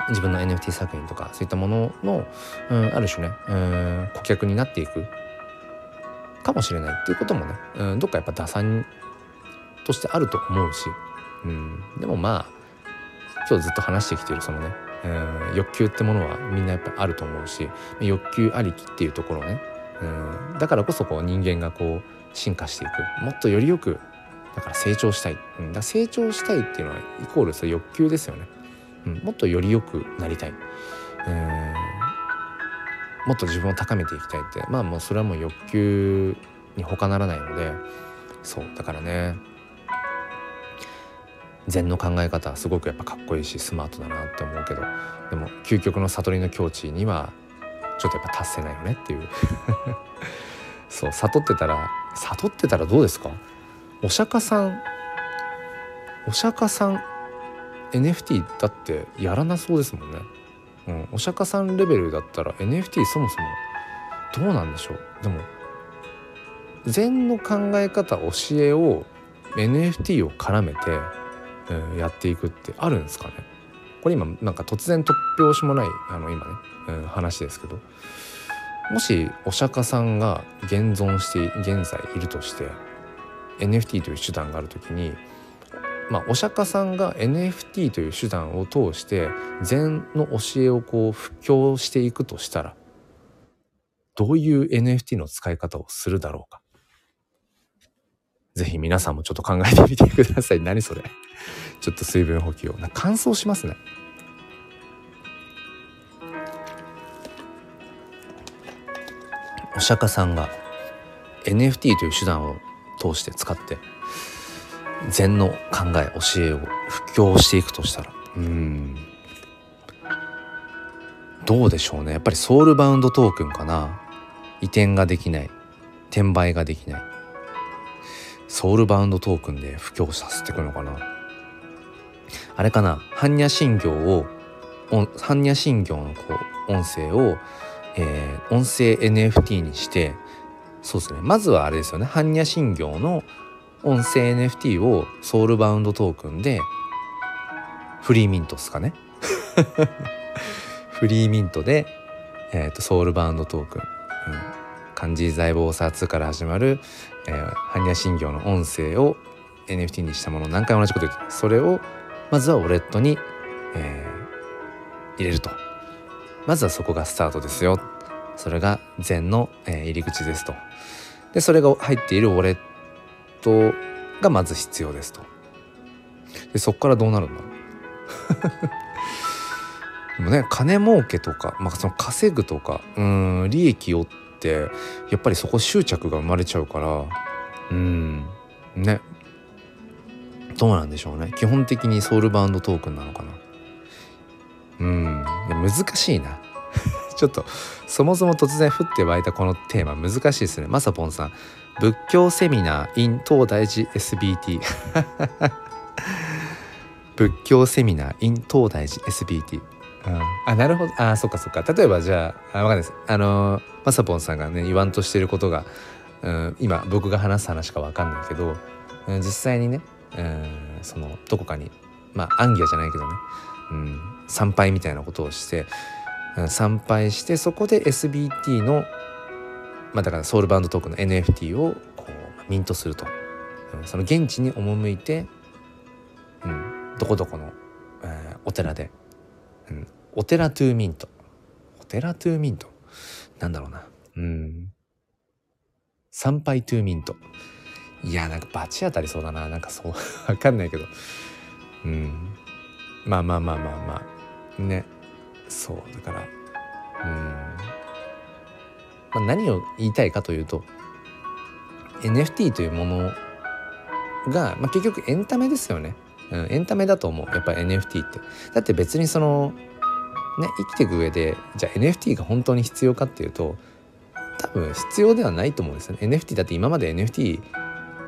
自分の NFT 作品とかそういったものの、うん、ある種ね、うん、顧客になっていくかもしれないっていうこともね、うん、どっかやっぱ打算としてあると思うし、うん、でもまあ今日ずっと話してきているそのねうん欲求ってものはみんなやっぱあると思うし欲求ありきっていうところね。うんだからこそこう人間がこう進化していく。もっとよりよくだから成長したい、うん、だ成長したいっていうのはイコールそれ欲求ですよね、うん、もっとよりよくなりたい。うんもっと自分を高めていきたいって。まあもうそれはもう欲求に他ならないのでそうだからね。禅の考え方すごくやっぱかっこいいしスマートだなって思うけどでも究極の悟りの境地にはちょっとやっぱ達せないよねっていう。そう悟ってたら悟ってたらどうですか？お釈迦さんお釈迦さん NFT だってやらなそうですもんね、うん、お釈迦さんレベルだったら NFT そもそもどうなんでしょう？でも禅の考え方教えを NFT を絡めてえやっていくってあるんですかね。これ今なんか突然突拍子もないあの今ね、うん、話ですけど。もしお釈迦さんが現存して現在いるとして NFT という手段がある時にまあ、お釈迦さんが NFT という手段を通して禅の教えをこう布教していくとしたらどういう NFT の使い方をするだろうか。ぜひ皆さんもちょっと考えてみてください。何それ。ちょっと水分補給を。な乾燥しますね。お釈迦さんが NFT という手段を通して使って禅の考え教えを布教していくとしたらうんどうでしょうねやっぱりソウルバウンドトークンかな移転ができない転売ができないソウルバウンドトークンで布教させてくるのかな。あれかな？般若心経を般若心経のこう音声を、えー、音声 NFT にしてそうですね。まずはあれですよね。般若心経の音声 NFT をソウルバウンドトークンでフリーミントっすかね。フリーミントで、えーと、ソウルバウンドトークン、うん、漢字財宝2から始まる、えー、般若心経の音声を NFT にしたもの何回同じこと言ってそれをまずはウォレットに、えー、入れると。まずはそこがスタートですよ。それが禅の、えー、入り口ですと。でそれが入っているウォレットがまず必要ですと。でそこからどうなるんだろう。でもね金儲けとか、まあ、その稼ぐとかうん利益をってやっぱりそこ執着が生まれちゃうからうん。ね。どうなんでしょうね。基本的にソウルバンドトークンなのかな。うん。難しいな。ちょっとそもそも突然降って湧いたこのテーマ難しいですね。まさぽんさん仏教セミナー in 東大寺 SBT 仏教セミナー in 東大寺 SBT あなるほど。あそっかそっか。例えばじゃああ分かんないです。あのまさぽんさんがね言わんとしてることが、うん、今僕が話す話か分かんないけど、うん、実際にね、うん、そのどこかにまあ暗記じゃないけどね、うん、参拝みたいなことをして、うん、参拝してそこで SBT のまあだからソウルバンドトークの NFT をこうミントすると、うん、その現地に赴いて、うん、どこどこの、えー、お寺で、お寺 to mint。お寺 to mint。なんだろうな。うん。参拝 to mint。いやなんかバチ当たりそうだな。なんかそう。わかんないけど。うん。まあまあまあまあまあ。ね。そう。だから。うん、まあ、何を言いたいかというと NFT というものが、まあ、結局エンタメですよね。うん、エンタメだと思う。やっぱり NFT って。だって別にそのね生きていく上でじゃあ NFT が本当に必要かっていうと多分必要ではないと思うんですよね。NFT だって今まで NFT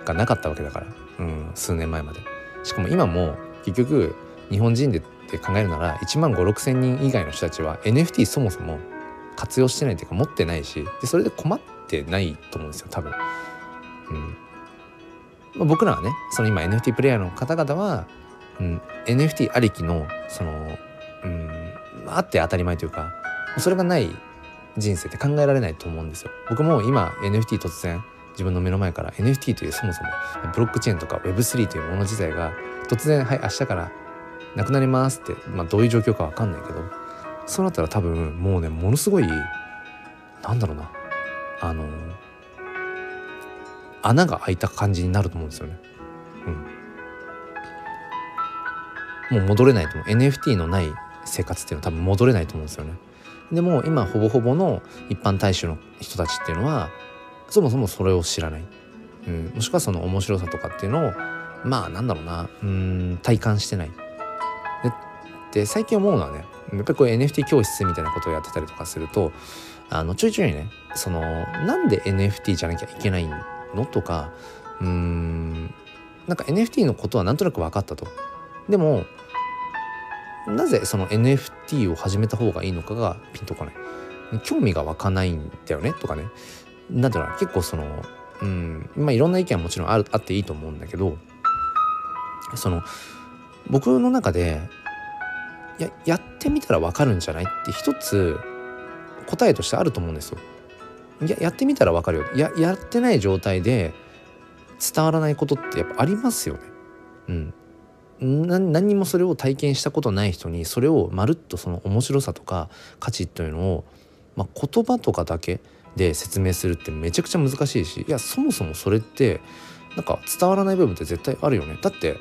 がなかったわけだから、うん、数年前まで。しかも今も結局日本人でって考えるなら1万5 6千人以外の人たちは NFT そもそも活用してないっていうか持ってないしでそれで困ってないと思うんですよ多分。うん。まあ、僕らはねその今 NFT プレイヤーの方々は、うん、NFT ありきのその、あって当たり前というかそれがない人生って考えられないと思うんですよ。僕も今 NFT 突然自分の目の前から NFT というそもそもブロックチェーンとか Web3 というもの自体が突然はい明日からなくなりますって、まあ、どういう状況か分かんないけどそうなったら多分もうねものすごいなんだろうなあの穴が開いた感じになると思うんですよね。うん、もう戻れないと思う NFT のない生活っていうのは多分戻れないと思うんですよね。でも今ほぼほぼの一般大衆の人たちっていうのはそもそもそれを知らない、うん、もしくはその面白さとかっていうのをまあなんだろうなうん体感してない。で最近思うのはねやっぱりこう NFT 教室みたいなことをやってたりとかするとあのちょいちょいねそのなんで NFT じゃなきゃいけないのとかうーんなんか NFT のことはなんとなく分かったと。でもなぜその NFT を始めた方がいいのかがピンとこない。興味が湧かないんだよねとかね。なんていうの結構そのうんまあいろんな意見はもちろんああっていいと思うんだけどその僕の中でややってみたら分かるんじゃないって一つ答えとしてあると思うんですよ。ややってみたら分かるよややってない状態で伝わらないことってやっぱありますよね。うん何にもそれを体験したことない人にそれをまるっとその面白さとか価値というのを、まあ、言葉とかだけで説明するってめちゃくちゃ難しいしいやそもそもそれってなんか伝わらない部分って絶対あるよね。だって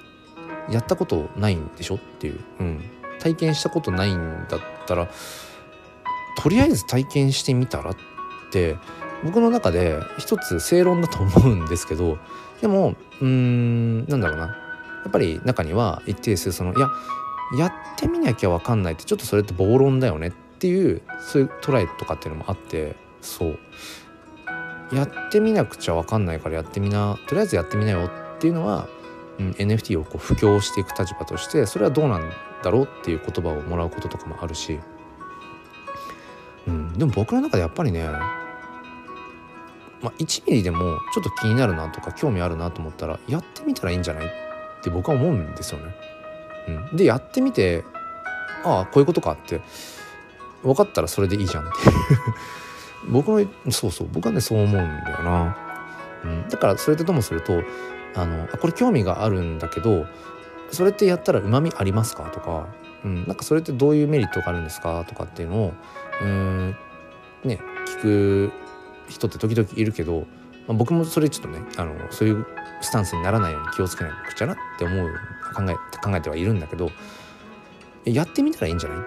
やったことないんでしょっていう、うん、体験したことないんだったらとりあえず体験してみたらって僕の中で一つ正論だと思うんですけどでもうーんなんだろうな。やっぱり中には一定数そのいややってみなきゃ分かんないってちょっとそれって暴論だよねっていうそういうトライとかっていうのもあってそう。やってみなくちゃ分かんないからやってみなとりあえずやってみなよっていうのは、うん、NFT をこう布教していく立場としてそれはどうなんだろうっていう言葉をもらうこととかもあるし、うん、でも僕の中でやっぱりねまあ、1ミリでもちょっと気になるなとか興味あるなと思ったらやってみたらいいんじゃないって僕は思うんですよね。うん、でやってみてああこういうことかって分かったらそれでいいじゃんって。い う僕のそうそう僕はねそう思うんだよな。うん、だからそれでともするとあのこれ興味があるんだけどそれってやったらうまみありますか？とか、うん、なんかそれってどういうメリットがあるんですか？とかっていうのをうんね聞く人って時々いるけど、まあ、僕もそれちょっとねあのそういうスタンスにならないように気をつけなくちゃなって思う考え考えてはいるんだけどやってみたらいいんじゃない？っ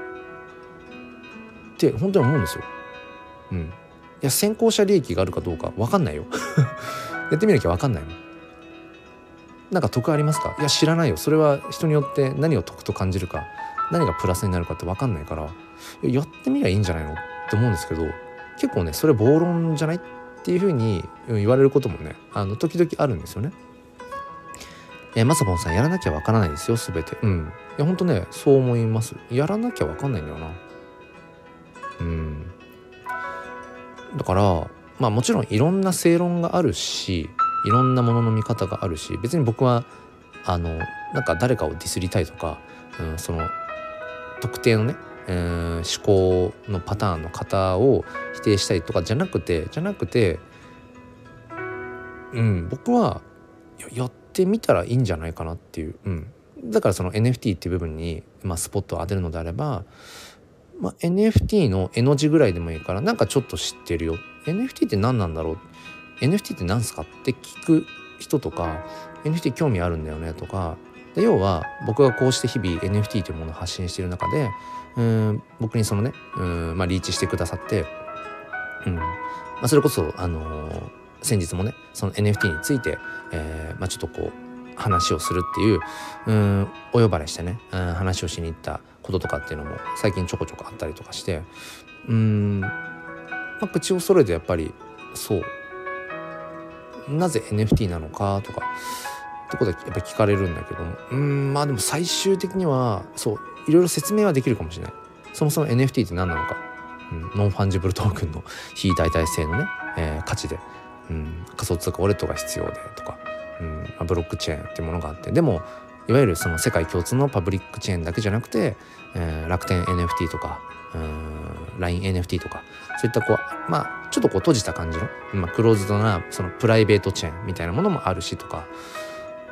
て本当に思うんですよ。うん、いや先行者利益があるかどうか分かんないよ。やってみなきゃ分かんないもん。なんか得ありますか？いや知らないよ。それは人によって何を得と感じるか何がプラスになるかって分かんないから。やってみりゃいいんじゃないのって思うんですけど結構ねそれ暴論じゃない？っていうふうに言われることもねあの時々あるんですよね。えー、まさぽんさんやらなきゃわからないですよ全て。うん。いやほんとねそう思います。やらなきゃわかんないんだよな。うん。だからまあもちろんいろんな正論があるしいろんなものの見方があるし別に僕はあのなんか誰かをディスりたいとか、うん、その特定のね、うん、思考のパターンの方を否定したいとかじゃなくてじゃなくてうん僕はやってみたらいいんじゃないかなっていう、うん、だからその NFT っていう部分に、まあ、スポットを当てるのであれば、まあ、NFT の絵の字ぐらいでもいいからなんかちょっと知ってるよ。NFT って何なんだろう？NFT って何すか？って聞く人とか NFT 興味あるんだよねとかで要は僕がこうして日々 NFT というものを発信している中でうん僕にそのねうん、まあ、リーチしてくださって、うん。まあ、それこそ、あのー、先日もねその NFT について、えーまあ、ちょっとこう話をするっていううんお呼ばれしてね、うん、話をしに行ったこととかっていうのも最近ちょこちょこあったりとかしてうんまあ、口を揃えてやっぱりそうなぜ NFT なのかとかってことはやっぱり聞かれるんだけどもうんまあでも最終的にはそういろいろ説明はできるかもしれない。そもそも NFT って何なのか、うん、 non-fungible token の非代替性のね、えー、価値で、うん、仮想通貨ウォレットが必要でとか、うん、ブロックチェーンっていうものがあってでもいわゆるその世界共通のパブリックチェーンだけじゃなくて、えー、楽天 NFT とか LINENFT とかそういったこうまあちょっとこう閉じた感じの、まあ、クローズドなそのプライベートチェーンみたいなものもあるしとか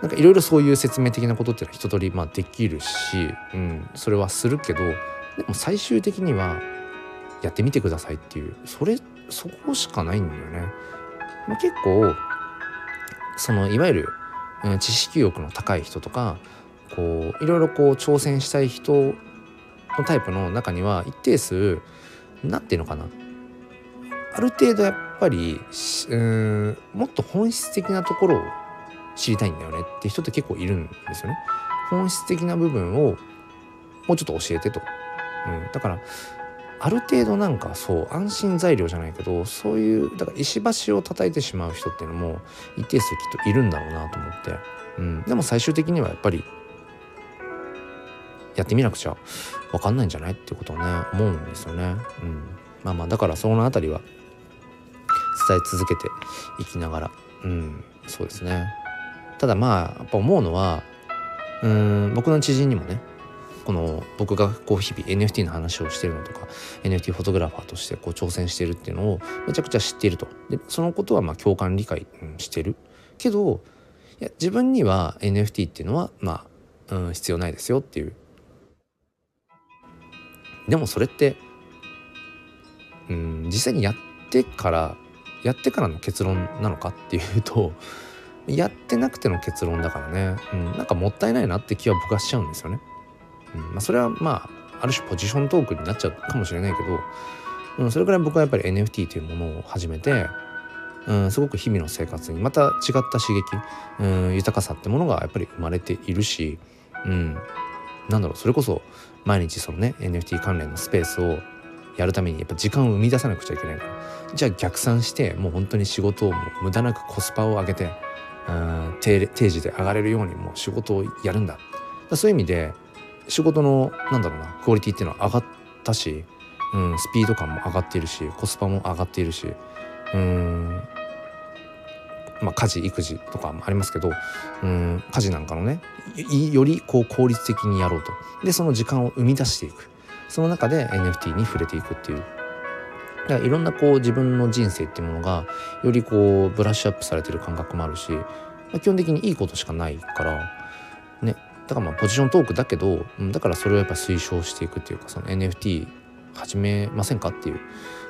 なんかいろいろそういう説明的なことっていうのは一通りまあできるし、うん、それはするけどでも最終的にはやってみてくださいっていうそれそこしかないんだよね。まあ、結構そのいわゆる、うん、知識欲の高い人とかこういろいろこう挑戦したい人のタイプの中には一定数何て言うのかなある程度やっぱりうんもっと本質的なところを知りたいんだよねって人って結構いるんですよね。本質的な部分をもうちょっと教えてと。うん、だからある程度なんかそう安心材料じゃないけどそういうだから石橋を叩いてしまう人っていうのも一定数きっといるんだろうなと思って、うん、でも最終的にはやっぱりやってみなくちゃ分かんないんじゃないってことをね思うんですよね。うん、まあまあだからその辺りは伝え続けていきながら。うん。そうですね。ただまあやっぱ思うのはうん僕の知人にもねこの僕がこう日々 NFT の話をしてるのとか NFT フォトグラファーとしてこう挑戦してるっていうのをめちゃくちゃ知っていると。でそのことはまあ共感理解、うん、してる。けどいや自分には NFT っていうのはまあ、うん、必要ないですよっていう。でもそれってうん実際にやってからやってからの結論なのかっていうとやってなくての結論だからね、うん、なんかもったいないなって気は僕はしちゃうんですよね。うんまあ、それはまあある種ポジショントークになっちゃうかもしれないけど、うん、それぐらい僕はやっぱり NFT というものを始めて、うん、すごく日々の生活にまた違った刺激、うん、豊かさってものがやっぱり生まれているし、うん、なんだろうそれこそ毎日そのね NFT 関連のスペースをやるためにやっぱ時間を生み出さなくちゃいけないからじゃあ逆算してもう本当に仕事をもう無駄なくコスパを上げてうん定定時で上がれるようにもう仕事をやるんだ。そういう意味で仕事のなんだろうなクオリティっていうのは上がったし、うん、スピード感も上がっているしコスパも上がっているしうんまあ、家事育児とかもありますけどうん家事なんかのねよりこう効率的にやろうと。でその時間を生み出していく。その中で NFT に触れていくっていう。だからいろんなこう自分の人生っていうものがよりこうブラッシュアップされてる感覚もあるし、まあ、基本的にいいことしかないからだからまあポジショントークだけど、うん、だからそれをやっぱ推奨していくっていうかその NFT 始めませんかっていう。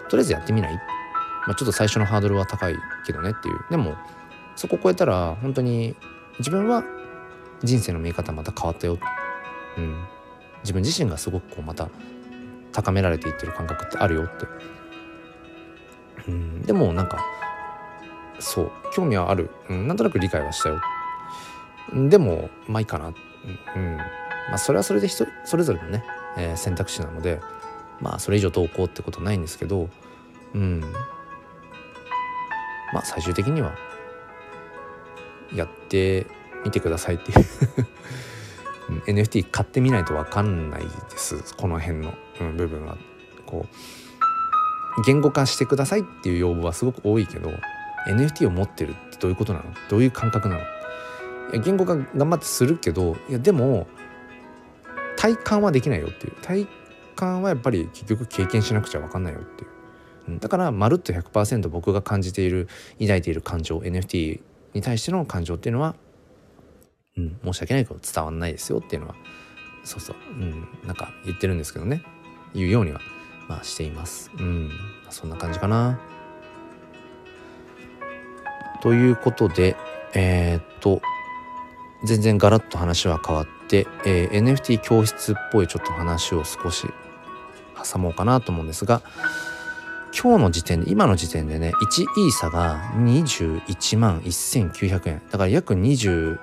とりあえずやってみない、まあ、ちょっと最初のハードルは高いけどねっていう。でもそこを超えたら本当に自分は人生の見え方また変わったよ、うん、自分自身がすごくこうまた高められていってる感覚ってあるよって。うん。でもなんかそう興味はある、うん、なんとなく理解はしたよ。でもまあいいかな。うん、まあそれはそれで人それぞれのね、えー、選択肢なのでまあそれ以上どうこうってことないんですけどうん。まあ最終的にはやってみてくださいっていう。NFT 買ってみないと分かんないです。この辺の、うん、部分は。こう言語化してくださいっていう要望はすごく多いけど NFT を持ってるってどういうことなの？どういう感覚なの？言語化頑張ってするけどいやでも体感はできないよっていう。体感はやっぱり結局経験しなくちゃ分かんないよっていう、だからまるっと100%僕が感じている抱いている感情 NFT に対しての感情っていうのはうん、申し訳ないけど伝わんないですよっていうのはそうそう、うん、なんか言ってるんですけどね。言うようにはまあしています。うんそんな感じかな。ということでえー、っと全然ガラッと話は変わって、えー、NFT 教室っぽいちょっと話を少し挟もうかなと思うんですが今日の時点で今の時点でね1イーサが21万1900円。だから約21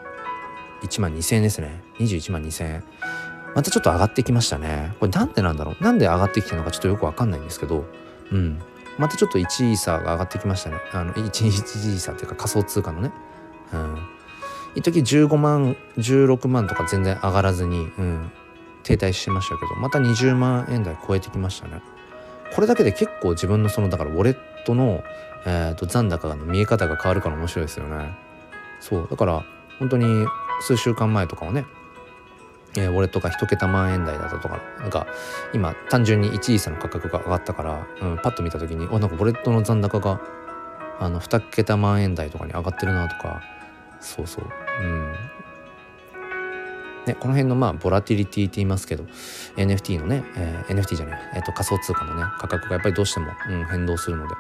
万2000円ですね。21万2000円。またちょっと上がってきましたね。これなんでなんだろう？なんで上がってきてるのかちょっとよくわかんないんですけどうん。またちょっと1イーサが上がってきましたね。あの1、1イーサっていうか仮想通貨のね。うん。一時15万16万とか全然上がらずに、うん、停滞してましたけどまた20万円台超えてきましたね。これだけで結構自分のそのだからウォレットの、えーと、残高の見え方が変わるから面白いですよね。そうだから本当に数週間前とかはね、えー、ウォレットが1桁万円台だったとかなんか今単純に1イーサの価格が上がったから、うん、パッと見た時におなんかウォレットの残高があの2桁万円台とかに上がってるなとかそうそう。うん。ね、この辺のまあボラティリティって言いますけど NFT のね、えー、NFT じゃない、えー、と仮想通貨のね価格がやっぱりどうしても、うん、変動するので、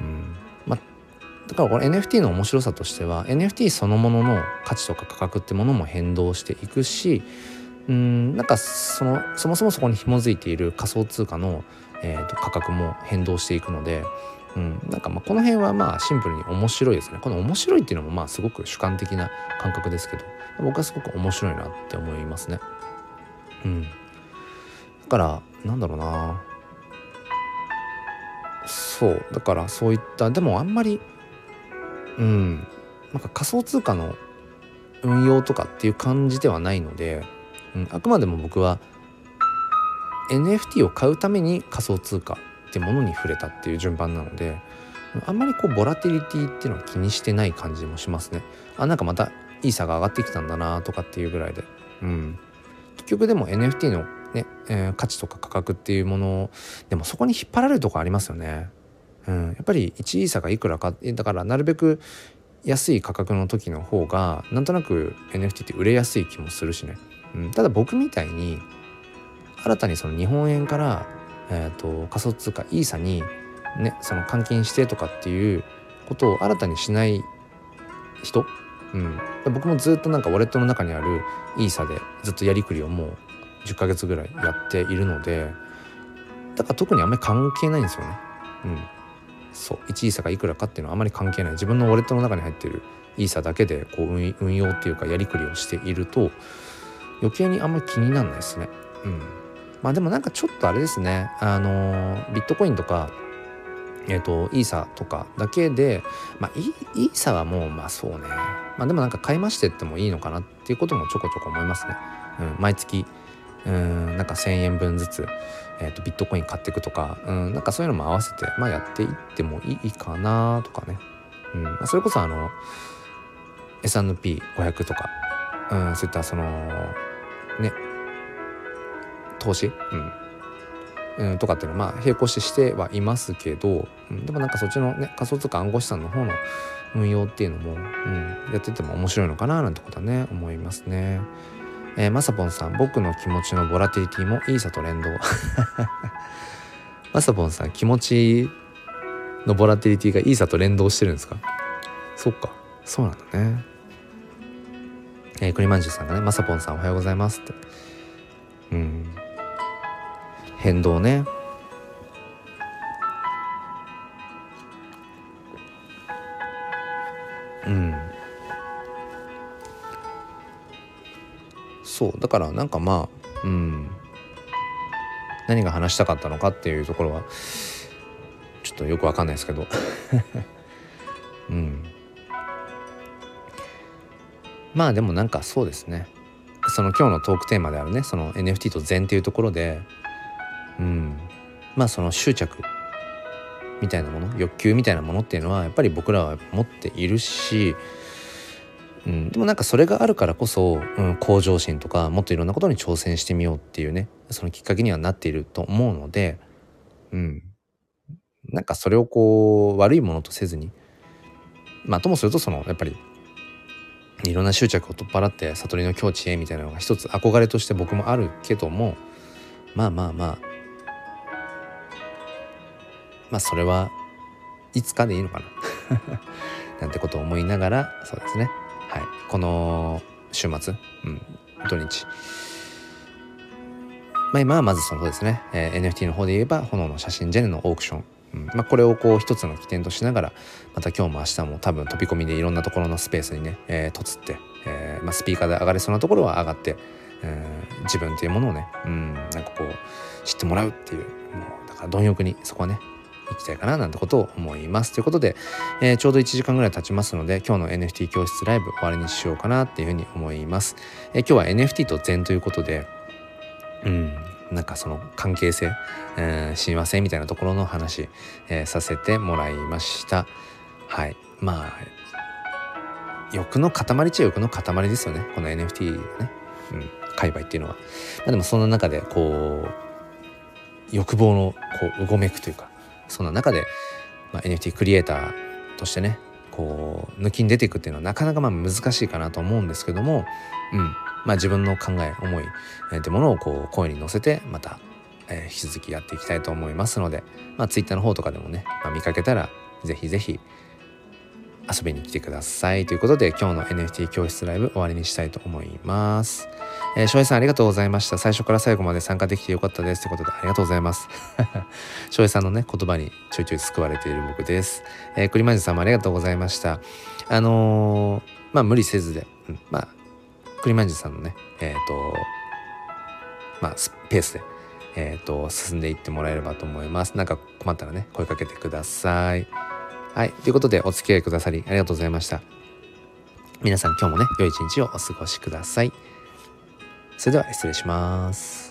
うん。ま、だからこれ NFT の面白さとしては NFT そのものの価値とか価格ってものも変動していくしうんなんかそのそもそもそこに紐づいている仮想通貨の、えー、と価格も変動していくので、うん、なんかまあこの辺はまあシンプルに面白いですね。この面白いっていうのもまあすごく主観的な感覚ですけど。僕はすごく面白いなって思いますね。うん、だからなんだろうな。そう。だからそういったでもあんまりうん。なんか仮想通貨の運用とかっていう感じではないので、うん、あくまでも僕は NFT を買うために仮想通貨ってものに触れたっていう順番なのであんまりこうボラティリティっていうのは気にしてない感じもしますね。あなんかまたいい差が上がってきたんだなとかっていうぐらいで。うん、結局でも NFT のね、えー、価値とか価格っていうものでもそこに引っ張られるとこありますよね。うん、やっぱり1イーサがいくらかだからなるべく安い価格の時の方がなんとなく NFT って売れやすい気もするしね、うん、ただ僕みたいに新たにその日本円から、えーと、仮想通貨イーサに、ね、その換金してとかっていうことを新たにしない人、うん、僕もずっとなんかウォレットの中にあるイーサでずっとやりくりをもう10ヶ月ぐらいやっているのでだから特にあんまり関係ないんですよね。うん。そう。1イーサがいくらかっていうのはあまり関係ない。自分のウォレットの中に入ってるイーサだけでこう運用っていうかやりくりをしていると余計にあんまり気にならないですね。うん、まあでもなんかちょっとあれですね。あのビットコインとかえーと、イーサとかだけで、まあ、イーサはもうまあそうね、まあ、でもなんか買いましてってもいいのかなっていうこともちょこちょこ思いますね。うん、毎月うんなんか1,000円分ずつ、えーと、ビットコイン買っていくとか、うん、なんかそういうのも合わせて、まあ、やっていってもいいかなとかね、うんまあ、それこそあの S&P500 とか、うん、そういったそのね投資、うん、うん、とかっていうのはまあ並行してしてはいますけど、うん、でもなんかそっちのね仮想通貨暗号資産の方の運用っていうのも、うん、やってても面白いのかななんてことはね思いますね。えー、まさぽんさん、僕の気持ちのボラティリティもイーサと連動。まさぽんさん、気持ちのボラティリティがイーサと連動してるんですか？そっか。そうなんだね。えー、栗まんじゅうさんがね、まさぽんさんおはようございますって。うん。変動ね。うん。そう。だからなんかまあうん。何が話したかったのかっていうところはちょっとよくわかんないですけど。うん。まあでもなんかそうですね。その今日のトークテーマであるねその NFT と禅っていうところでうん。まあその執着みたいなもの欲求みたいなものっていうのはやっぱり僕らは持っているし、うん、でもなんかそれがあるからこそ、うん、向上心とかもっといろんなことに挑戦してみようっていうねそのきっかけにはなっていると思うので、うん、なんかそれをこう悪いものとせずにまあともするとそのやっぱりいろんな執着を取っ払って悟りの境地へみたいなのが一つ憧れとして僕もあるけどもまあまあまあまあそれはいつかでいいのかな。なんてことを思いながらそうですね。はい。この週末、うん、土日。まあ今はまずそのですね、えー、NFT の方で言えば炎の写真ジェネのオークション。うん。まあ、これをこう一つの起点としながらまた今日も明日も多分飛び込みでいろんなところのスペースにね、えー、とつって、えーまあ、スピーカーで上がれそうなところは上がって、えー、自分というものをね、うん、なんかこう知ってもらうっていうもうだから貪欲にそこはね行きたいかななんてことを思います。ということで、えー、ちょうど1時間ぐらい経ちますので今日の NFT 教室ライブ終わりにしようかなっていうふうに思います。えー、今日は NFT と禅ということでうんなんかその関係性、えー、親和性みたいなところの話、えー、させてもらいました。はい。まあ欲の塊っちゃ欲の塊ですよね。この NFT のね、うん、界隈っていうのは、まあ、でもそんな中でこう欲望のこううごめくというかそんな中で、まあ、NFT クリエイターとしてねこう抜きに出ていくっていうのはなかなかまあ難しいかなと思うんですけどもうん。まあ、自分の考え思い、えー、というものをこう声に乗せてまた、えー、引き続きやっていきたいと思いますので、まあ、Twitter の方とかでもね、まあ、見かけたらぜひぜひ遊びに来てくださいということで今日の NFT 教室ライブ終わりにしたいと思います。えー、翔平さんありがとうございました。最初から最後まで参加できてよかったですということでありがとうございます。翔平さんのね言葉にちょいちょい救われている僕です。えー、栗マジさんもありがとうございました。あのー、まあ無理せずで、うん、まあ栗まんじさんのねえっ、ー、とまあペースでえっ、ー、と進んでいってもらえればと思いますなんか困ったらね声かけてくださいはい。ということでお付き合いくださりありがとうございました。皆さん今日もね良い一日をお過ごしください。それでは失礼します。